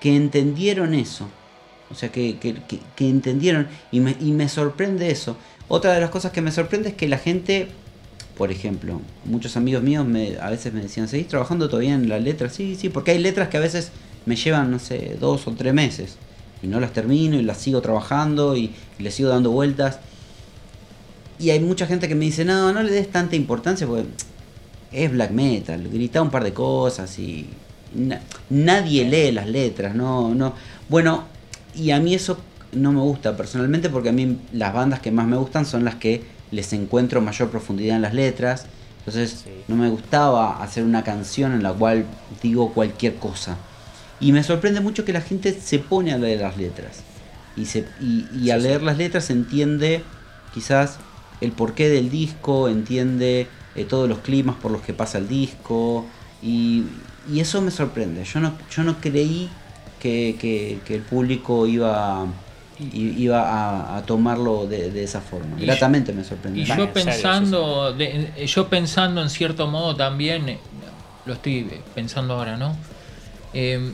que entendieron eso. O sea, que, entendieron y me, y me sorprende eso. Otra de las cosas que me sorprende es que la gente, por ejemplo, muchos amigos míos me, a veces me decían, ¿seguís trabajando todavía en las letras? Sí, sí, porque hay letras que a veces me llevan, no sé, dos o tres meses y no las termino y las sigo trabajando y, les sigo dando vueltas. Y hay mucha gente que me dice, no, no le des tanta importancia porque es black metal, grita un par de cosas y nadie lee las letras, no, no. Bueno, y a mí eso no me gusta personalmente porque a mí las bandas que más me gustan son las que les encuentro mayor profundidad en las letras. Entonces no me gustaba hacer una canción en la cual digo cualquier cosa. Y me sorprende mucho que la gente se pone a leer las letras. Y, se, y, al leer las letras entiende quizás el porqué del disco, entiende eh, todos los climas por los que pasa el disco. Y, eso me sorprende. Yo no, yo no creí que, el público iba, iba a, tomarlo de, esa forma. Gratamente me sorprendió. Y yo pensando, yo pensando en cierto modo también, eh, lo estoy pensando ahora, ¿no? Eh,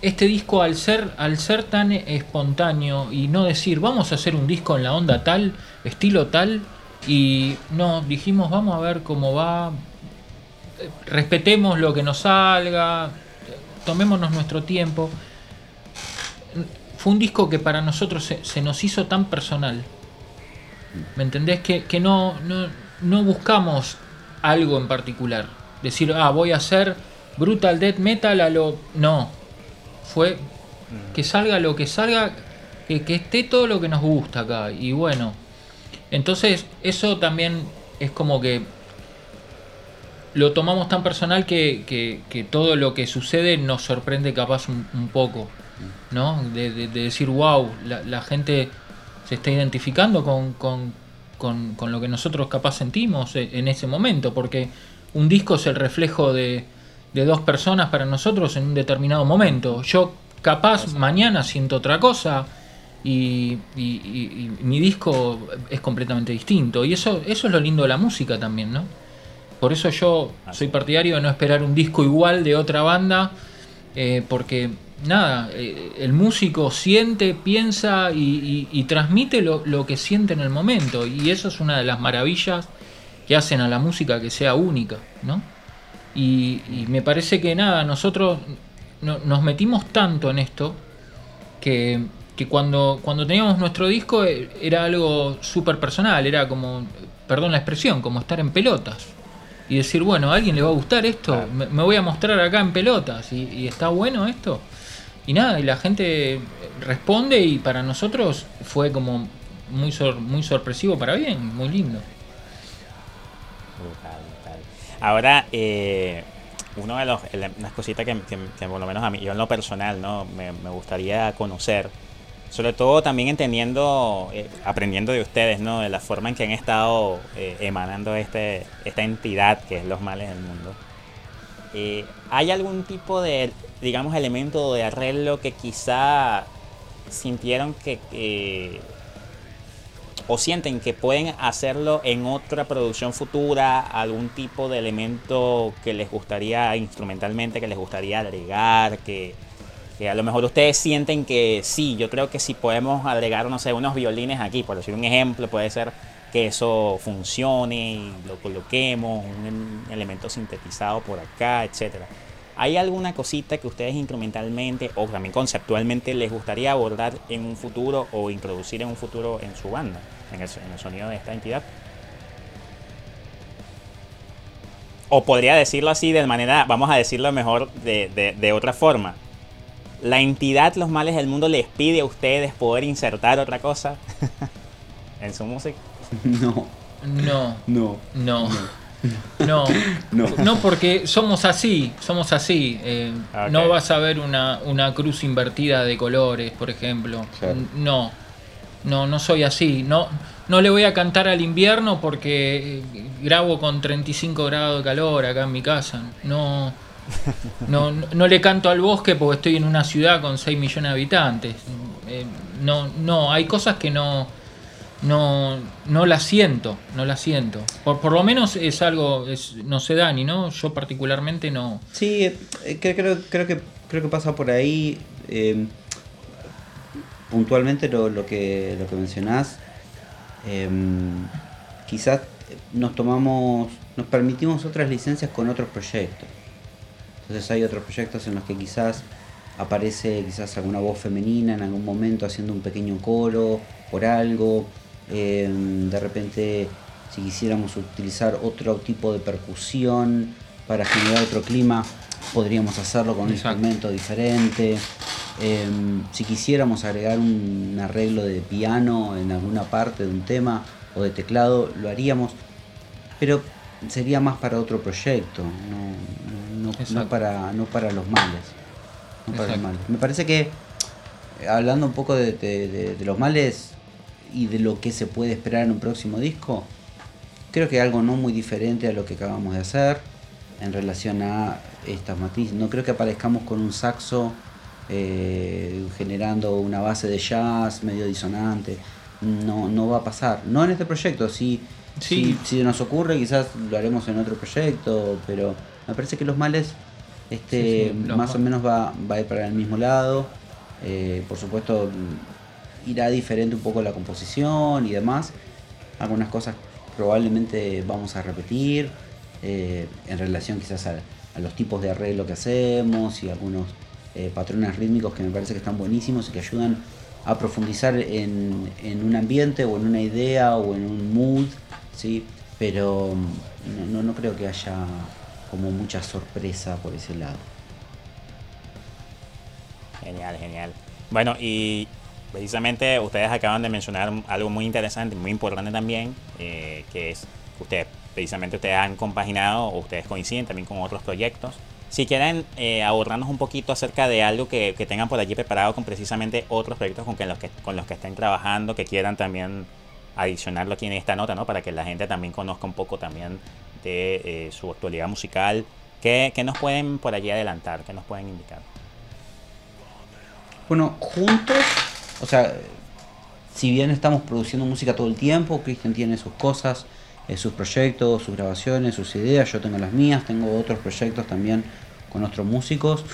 este disco al ser, al ser tan espontáneo y no decir vamos a hacer un disco en la onda tal, estilo tal, y no, dijimos vamos a ver cómo va, respetemos lo que nos salga, tomémonos nuestro tiempo. Fue un disco que para nosotros se, nos hizo tan personal. ¿Me entendés? Que, que no, no, no buscamos algo en particular. Decir, ah, voy a hacer brutal death metal a lo... No, fue que salga lo que salga, que, esté todo lo que nos gusta acá. Y bueno, entonces eso también es como que lo tomamos tan personal que, todo lo que sucede nos sorprende capaz un, poco, ¿no? De, decir, wow, la, gente se está identificando con, con, con, con, lo que nosotros capaz sentimos en ese momento, porque un disco es el reflejo de, de dos personas para nosotros en un determinado momento. Yo capaz mañana siento otra cosa y, mi disco es completamente distinto. Y eso, eso es lo lindo de la música también, ¿no? Por eso yo soy partidario de no esperar un disco igual de otra banda, eh, porque nada, eh, el músico siente, piensa y, transmite lo, lo, que siente en el momento. Y eso es una de las maravillas que hacen a la música que sea única, ¿no? Y, me parece que nada, nosotros nos metimos tanto en esto que, cuando, cuando teníamos nuestro disco eh, era algo súper personal, era como, perdón la expresión, como estar en pelotas. Y decir, bueno, ¿a alguien le va a gustar esto? Me, voy a mostrar acá en pelotas y, está bueno esto. Y nada, y la gente responde y para nosotros fue como muy, muy sorpresivo para bien, muy lindo. Ahora, eh, uno de los, unas cositas que, por lo menos a mí, yo en lo personal, ¿no? Me, gustaría conocer, sobre todo también entendiendo, eh, aprendiendo de ustedes, ¿no? De la forma en que han estado eh, emanando este, esta entidad que es los males del mundo. ¿hay algún tipo de, digamos, elemento de arreglo que quizá sintieron que, o sienten que pueden hacerlo en otra producción futura, algún tipo de elemento que les gustaría instrumentalmente, que les gustaría agregar, que, a lo mejor ustedes sienten que sí, yo creo que si podemos agregar, no sé, unos violines aquí, por decir un ejemplo, puede ser que eso funcione y lo coloquemos, un elemento sintetizado por acá, etcétera. ¿Hay alguna cosita que ustedes instrumentalmente o también conceptualmente les gustaría abordar en un futuro o introducir en un futuro en su banda, en el, sonido de esta entidad? O podría decirlo así de manera, vamos a decirlo mejor de, de otra forma. La entidad Los Males del Mundo les pide a ustedes poder insertar otra cosa en su música. No. No. No. No. No, no, porque somos así, somos así. Eh, no vas a ver una, una, cruz invertida de colores, por ejemplo. No, no, no soy así. No, no le voy a cantar al invierno porque eh, grabo con 35 grados de calor acá en mi casa. No, no, no le canto al bosque porque estoy en una ciudad con 6 millones de habitantes. Eh, no, no, hay cosas que no no, no la siento, no la siento. Por, por lo menos es algo, es, no sé Dani, ¿no? Yo particularmente no. Sí, eh, creo, creo, que, creo que pasa por ahí. Eh, puntualmente lo, lo, que, lo que mencionás, em, quizás nos tomamos, nos permitimos otras licencias con otros proyectos. Entonces hay otros proyectos en los que quizás aparece quizás alguna voz femenina en algún momento haciendo un pequeño coro por algo Em, de repente, si quisiéramos utilizar otro tipo de percusión para generar otro clima, podríamos hacerlo con un instrumento diferente. Em, si quisiéramos agregar un arreglo de piano en alguna parte de un tema o de teclado, lo haríamos. Pero sería más para otro proyecto, no, para, no para los males. Me parece que, hablando un poco de los males, y de lo que se puede esperar en un próximo disco, creo que algo no muy diferente a lo que acabamos de hacer en relación a estas matices. No creo que aparezcamos con un saxo eh, generando una base de jazz medio disonante. No, no va a pasar. No en este proyecto, si, sí. si, nos ocurre quizás lo haremos en otro proyecto, pero me parece que los males este, más o menos va, va, a ir para el mismo lado. Eh, por supuesto, irá diferente un poco la composición y demás. Algunas cosas probablemente vamos a repetir eh, en relación quizás a, los tipos de arreglo que hacemos y algunos eh, patrones rítmicos que me parece que están buenísimos y que ayudan a profundizar en, un ambiente o en una idea o en un mood, ¿sí? pero mm, no, no creo que haya como mucha sorpresa por ese lado. Genial, genial. Bueno, y precisamente ustedes acaban de mencionar algo muy interesante, muy importante también, eh, que es que ustedes, precisamente ustedes han compaginado o ustedes coinciden también con otros proyectos. Si quieren eh, abordarnos un poquito acerca de algo que, tengan por allí preparado con precisamente otros proyectos con, que los que, con los que estén trabajando, que quieran también adicionarlo aquí en esta nota, ¿no? Para que la gente también conozca un poco también de eh, su actualidad musical. ¿Qué, ¿Qué nos pueden por allí adelantar? ¿Qué nos pueden indicar? Bueno, juntos o sea, si bien estamos produciendo música todo el tiempo, Cristian tiene sus cosas, eh, sus proyectos, sus grabaciones, sus ideas, yo tengo las mías, tengo otros proyectos también con otros músicos,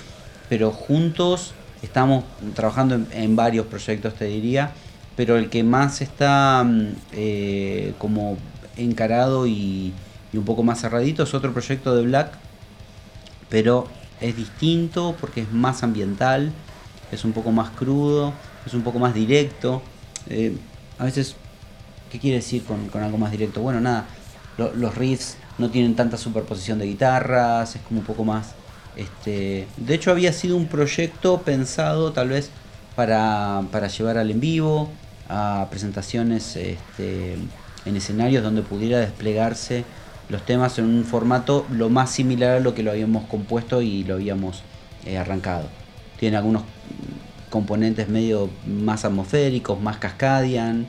pero juntos estamos trabajando en, varios proyectos, te diría, pero el que más está mm, eh, como encarado y, y un poco más cerradito es otro proyecto de Black, pero es distinto porque es más ambiental, es un poco más crudo es un poco más directo. Eh, a veces, ¿qué quiere decir con, algo más directo? Bueno, nada, los riffs no tienen tanta superposición de guitarras, es como un poco más... Este, de hecho había sido un proyecto pensado tal vez para, para llevar al en vivo, a presentaciones este, en escenarios donde pudiera desplegarse los temas en un formato lo más similar a lo que lo habíamos compuesto y lo habíamos eh, arrancado. Tiene algunos componentes medio más atmosféricos, más cascadian.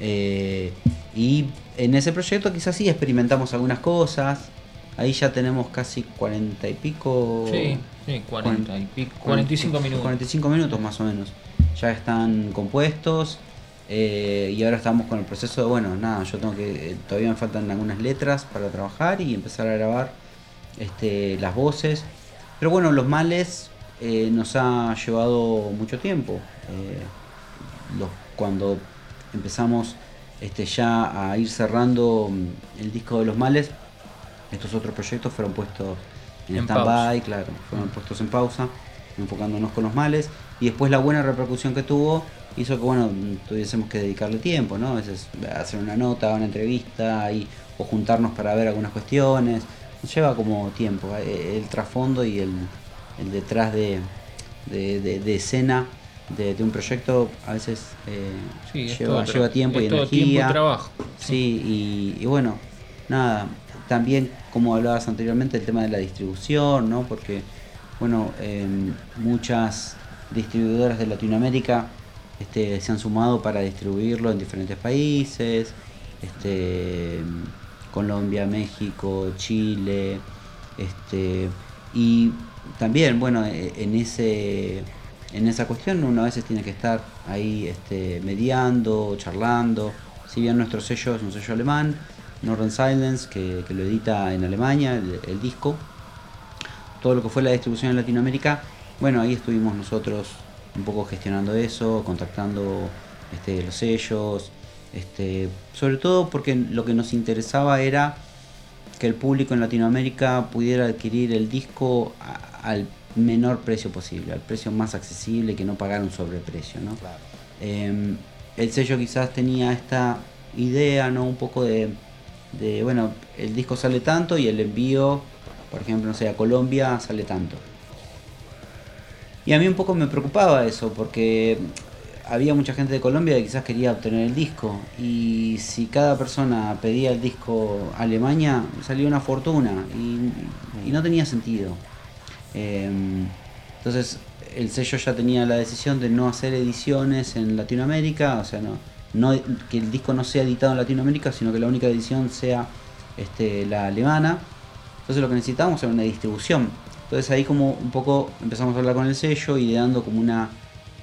Eh, y en ese proyecto quizás sí experimentamos algunas cosas. Ahí ya tenemos casi cuarenta y pico. Sí, sí, 40 y pico. 45 minutos. 45 minutos más o menos. Ya están compuestos. Eh, y ahora estamos con el proceso de, bueno, nada, yo tengo que, todavía me faltan algunas letras para trabajar y empezar a grabar este, las voces. Pero bueno, los males eh, nos ha llevado mucho tiempo. Eh, cuando empezamos este, ya a ir cerrando mm, el disco de los males, estos otros proyectos fueron puestos en, stand-by, claro, fueron puestos en pausa, enfocándonos con los males. Y después la buena repercusión que tuvo hizo que, bueno, tuviésemos que dedicarle tiempo, ¿no? A veces hacer una nota, una entrevista y, o juntarnos para ver algunas cuestiones. Nos lleva como tiempo, eh, el, trasfondo y el, detrás de, escena de, un proyecto a veces eh, lleva, lleva, tiempo y energía. trabajo. Sí, y, bueno, nada, también como hablabas anteriormente el tema de la distribución, ¿no? Porque, bueno, muchas distribuidoras de Latinoamérica este, se han sumado para distribuirlo en diferentes países, este, Colombia, México, Chile, este, y también, bueno, e, en ese en esa cuestión uno a veces tiene que estar ahí este, mediando, charlando. Si bien nuestro sello es un sello alemán, Northern Silence, que, lo edita en Alemania, el, disco, todo lo que fue la distribución en Latinoamérica, bueno, ahí estuvimos nosotros un poco gestionando eso, contactando este, los sellos, este, sobre todo porque lo que nos interesaba era que el público en Latinoamérica pudiera adquirir el disco al menor precio posible, al precio más accesible, que no pagara un sobreprecio. ¿no? Em, el sello quizás tenía esta idea, ¿no? Un poco de, de, bueno, el disco sale tanto y el envío, por ejemplo, no sé, a Colombia sale tanto. Y a mí un poco me preocupaba eso, porque había mucha gente de Colombia que quizás quería obtener el disco. Y si cada persona pedía el disco a Alemania, salía una fortuna. Y, no tenía sentido. Em, entonces el sello ya tenía la decisión de no hacer ediciones en Latinoamérica, o sea, no, no que el disco no sea editado en Latinoamérica, sino que la única edición sea este, la alemana. Entonces lo que necesitábamos era una distribución. Entonces ahí como un poco empezamos a hablar con el sello, ideando como una,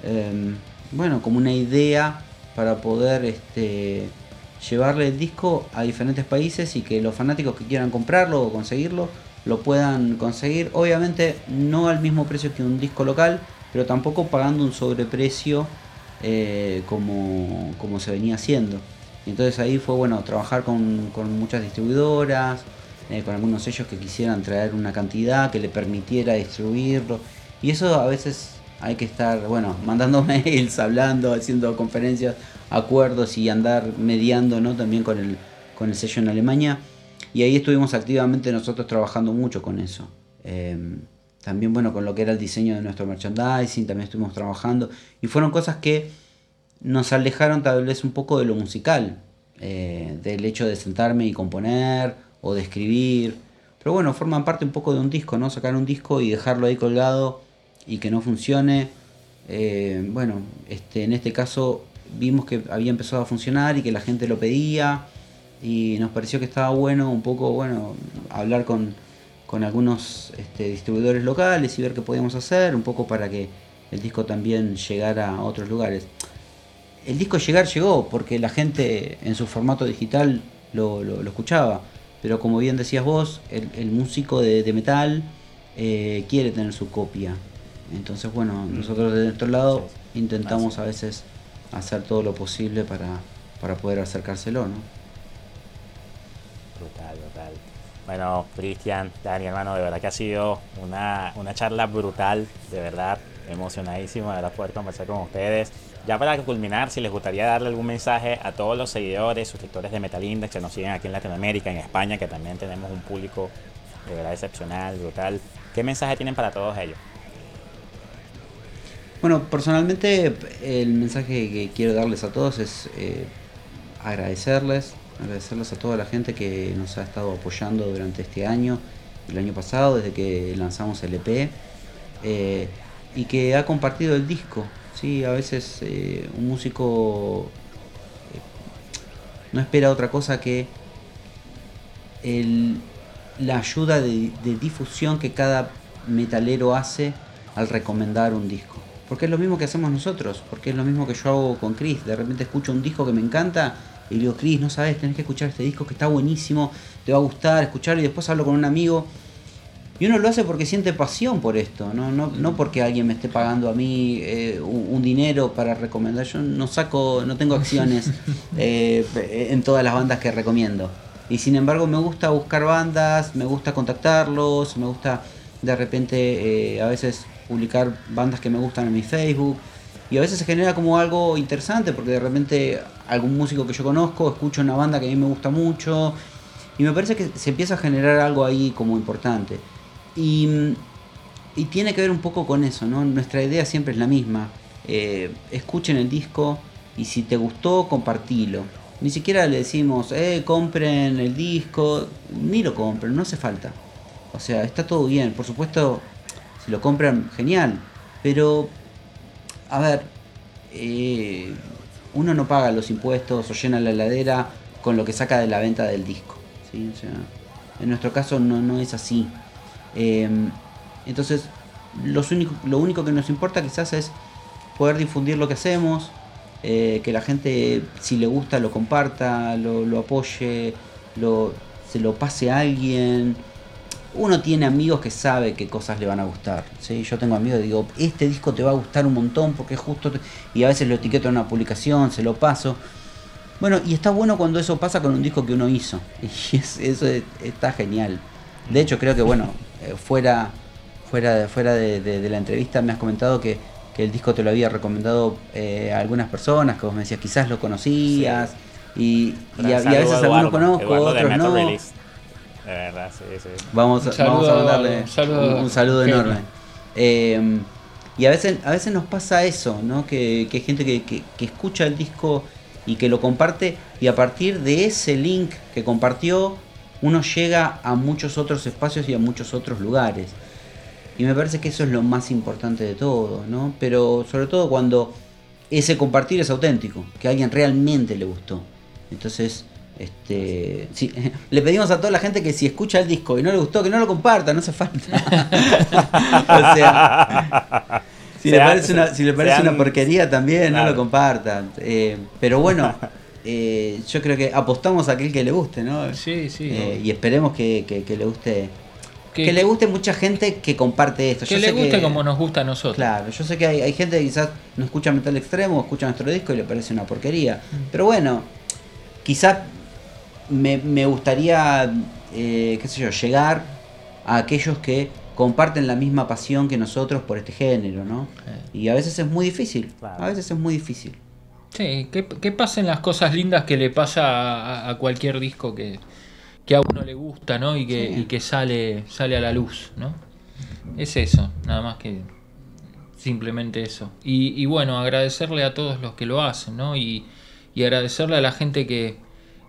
em, bueno, como una idea para poder este, llevarle el disco a diferentes países y que los fanáticos que quieran comprarlo o conseguirlo lo puedan conseguir. Obviamente no al mismo precio que un disco local, pero tampoco pagando un sobreprecio eh, como, como se venía haciendo. entonces ahí fue bueno trabajar con, muchas distribuidoras, eh, con algunos sellos que quisieran traer una cantidad que le permitiera distribuirlo. Y eso a veces hay que estar, bueno, mandando mails, hablando, haciendo conferencias, acuerdos y andar mediando, ¿no? También con el, con el sello en Alemania. Y ahí estuvimos activamente nosotros trabajando mucho con eso. Em, también, bueno, con lo que era el diseño de nuestro merchandising, también estuvimos trabajando. Y fueron cosas que nos alejaron tal vez un poco de lo musical, eh, del hecho de sentarme y componer o de escribir. Pero bueno, forman parte un poco de un disco, ¿no? Sacar un disco y dejarlo ahí colgado y que no funcione. Eh, bueno, este, en este caso vimos que había empezado a funcionar y que la gente lo pedía y nos pareció que estaba bueno un poco, bueno, hablar con, con algunos este, distribuidores locales y ver qué podíamos hacer, un poco para que el disco también llegara a otros lugares. El disco llegar llegó porque la gente en su formato digital lo, lo escuchaba pero como bien decías vos, el, músico de, metal eh, quiere tener su copia. Entonces, bueno, nosotros de nuestro lado intentamos a veces hacer todo lo posible para, para poder acercárselo, ¿no? Brutal, brutal. Bueno, Cristian, Dani, hermano, de verdad que ha sido una, una charla brutal, de verdad, emocionadísimo de verdad poder conversar con ustedes. Ya para culminar, si les gustaría darle algún mensaje a todos los seguidores, suscriptores de Metal Index que nos siguen aquí en Latinoamérica, en España, que también tenemos un público de verdad excepcional, brutal. ¿Qué mensaje tienen para todos ellos? Bueno, personalmente el mensaje que quiero darles a todos es eh, agradecerles, agradecerles a toda la gente que nos ha estado apoyando durante este año, el año pasado, desde que lanzamos el EP, eh, y que ha compartido el disco. Sí, a veces eh, un músico no espera otra cosa que el la ayuda de, difusión que cada metalero hace al recomendar un disco. Porque es lo mismo que hacemos nosotros, porque es lo mismo que yo hago con Chris. De repente escucho un disco que me encanta y le digo, Chris, no sabes, tenés que escuchar este disco que está buenísimo, te va a gustar, escucharlo y después hablo con un amigo. Y uno lo hace porque siente pasión por esto, no, no, no porque alguien me esté pagando a mí eh, un, dinero para recomendar. Yo no saco, no tengo acciones eh, en todas las bandas que recomiendo. Y sin embargo me gusta buscar bandas, me gusta contactarlos, me gusta de repente eh, a veces publicar bandas que me gustan en mi Facebook. Y a veces se genera como algo interesante porque de repente algún músico que yo conozco escucha una banda que a mí me gusta mucho. Y me parece que se empieza a generar algo ahí como importante. Y, y tiene que ver un poco con eso, ¿no? Nuestra idea siempre es la misma. Eh, escuchen el disco y si te gustó, compartilo ni siquiera le decimos, eh, compren el disco, ni lo compren, no hace falta. O sea, está todo bien. Por supuesto, lo compran, genial. Pero, a ver, eh, uno no paga los impuestos o llena la heladera con lo que saca de la venta del disco. en nuestro caso no, no es así. Em, entonces, lo único que nos importa quizás es poder difundir lo que hacemos, eh, que la gente, si le gusta, lo comparta, lo, apoye, lo, se lo pase a alguien. Uno tiene amigos que sabe qué cosas le van a gustar. ¿sí? Yo tengo amigos que digo, este disco te va a gustar un montón porque es justo... Y a veces lo etiqueto en una publicación, se lo paso. Bueno, y está bueno cuando eso pasa con un disco que uno hizo. Y eso está genial. De hecho, creo que, bueno, eh, fuera, fuera, de, fuera de la entrevista me has comentado que que el disco te lo había recomendado eh, a algunas personas, que vos me decías, quizás lo conocías, y, y, a, veces algunos conozco, otros no. De verdad, sí, sí. Vamos, a mandarle un saludo, enorme. Eh, y a veces, a veces nos pasa eso, ¿no? Que, que hay gente que, que, escucha el disco y que lo comparte, y a partir de ese link que compartió, uno llega a muchos otros espacios y a muchos otros lugares. Y me parece que eso es lo más importante de todo, ¿no? Pero sobre todo cuando ese compartir es auténtico, que a alguien realmente le gustó. Entonces, este, sí, le pedimos a toda la gente que si escucha el disco y no le gustó, que no lo comparta, no hace falta. o sea, si le parece, una, si le parece una porquería también, no lo compartan. Eh, pero bueno, eh, yo creo que apostamos a aquel que le guste, ¿no? Sí, sí. Eh, y esperemos que, que le guste que, le guste mucha gente que comparte esto. Que le guste como nos gusta a nosotros. Claro, yo sé que hay, gente que quizás no escucha metal extremo, escucha nuestro disco y le parece una porquería. Mm. Pero bueno, quizás me, gustaría, eh, qué sé yo, llegar a aquellos que comparten la misma pasión que nosotros por este género, ¿no? Y a veces es muy difícil, a veces es muy difícil. Sí, que, pasen las cosas lindas que le pasa a cualquier disco que, que a uno le gusta, ¿no? Y que, que sale, sale a la luz, ¿no? Es eso, nada más que simplemente eso. Y, bueno, agradecerle a todos los que lo hacen, ¿no? Y, agradecerle a la gente que,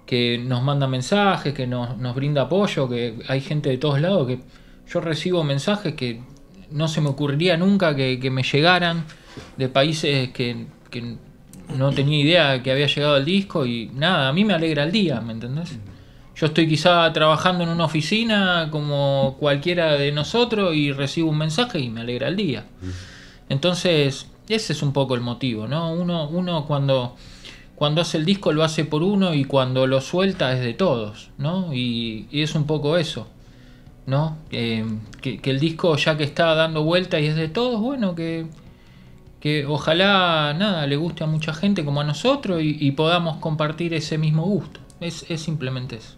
que nos manda mensajes, que nos, nos, brinda apoyo, que hay gente de todos lados, que yo recibo mensajes que no se me ocurriría nunca que, me llegaran de países que, que, no tenía idea que había llegado el disco y nada, a mí me alegra el día, ¿me entendés? Yo estoy quizá trabajando en una oficina como cualquiera de nosotros y recibo un mensaje y me alegra el día. Entonces, ese es un poco el motivo, ¿no? Uno, uno cuando, cuando hace el disco lo hace por uno y cuando lo suelta es de todos, ¿no? Y, es un poco eso, ¿no? que, el disco ya que está dando vuelta y es de todos, bueno, que, que ojalá, nada, le guste a mucha gente como a nosotros y, podamos compartir ese mismo gusto. es simplemente eso.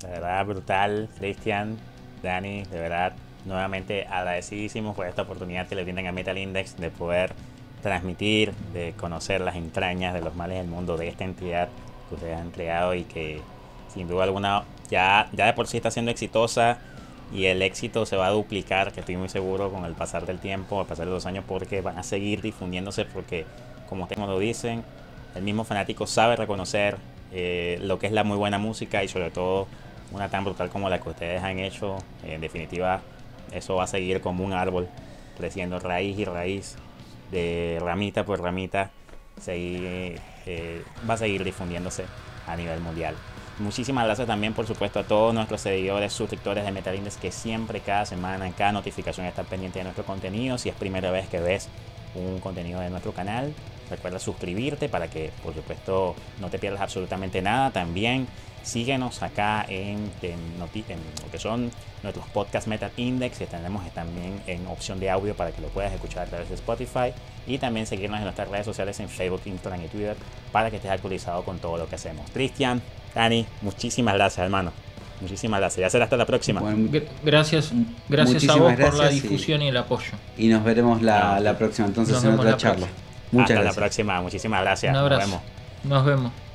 De verdad, brutal, Cristian, Dani, de verdad, nuevamente agradecidísimos por esta oportunidad que le brindan a Metal Index de poder transmitir, de conocer las entrañas de los males del mundo de esta entidad que ustedes han creado y que sin duda alguna ya, ya de por sí está siendo exitosa y el éxito se va a duplicar, que estoy muy seguro con el pasar del tiempo, al pasar de los años, porque van a seguir difundiéndose porque, como ustedes lo dicen, el mismo fanático sabe reconocer eh, lo que es la muy buena música y sobre todo una tan brutal como la que ustedes han hecho, en definitiva, eso va a seguir como un árbol, creciendo raíz y raíz, de ramita por ramita, seguir, eh, va a seguir difundiéndose a nivel mundial. muchísimas gracias también, por supuesto, a todos nuestros seguidores, suscriptores de Metalindes que siempre, cada semana, en cada notificación están pendientes de nuestro contenido. Si es primera vez que ves un contenido de nuestro canal, recuerda suscribirte para que, por supuesto, no te pierdas absolutamente nada. También síguenos acá en, en, lo que son nuestros podcast Meta Index, que tenemos también en opción de audio para que lo puedas escuchar a través de Spotify. Y también seguirnos en nuestras redes sociales en Facebook, Instagram y Twitter para que estés actualizado con todo lo que hacemos. Cristian, Dani, muchísimas gracias, hermano. Muchísimas gracias. Ya será hasta la próxima. gracias, gracias a vos por la difusión y, el apoyo. Y nos veremos la, próxima, entonces en otra charla. Muchas hasta la próxima. Muchísimas gracias. Nos vemos. Nos vemos.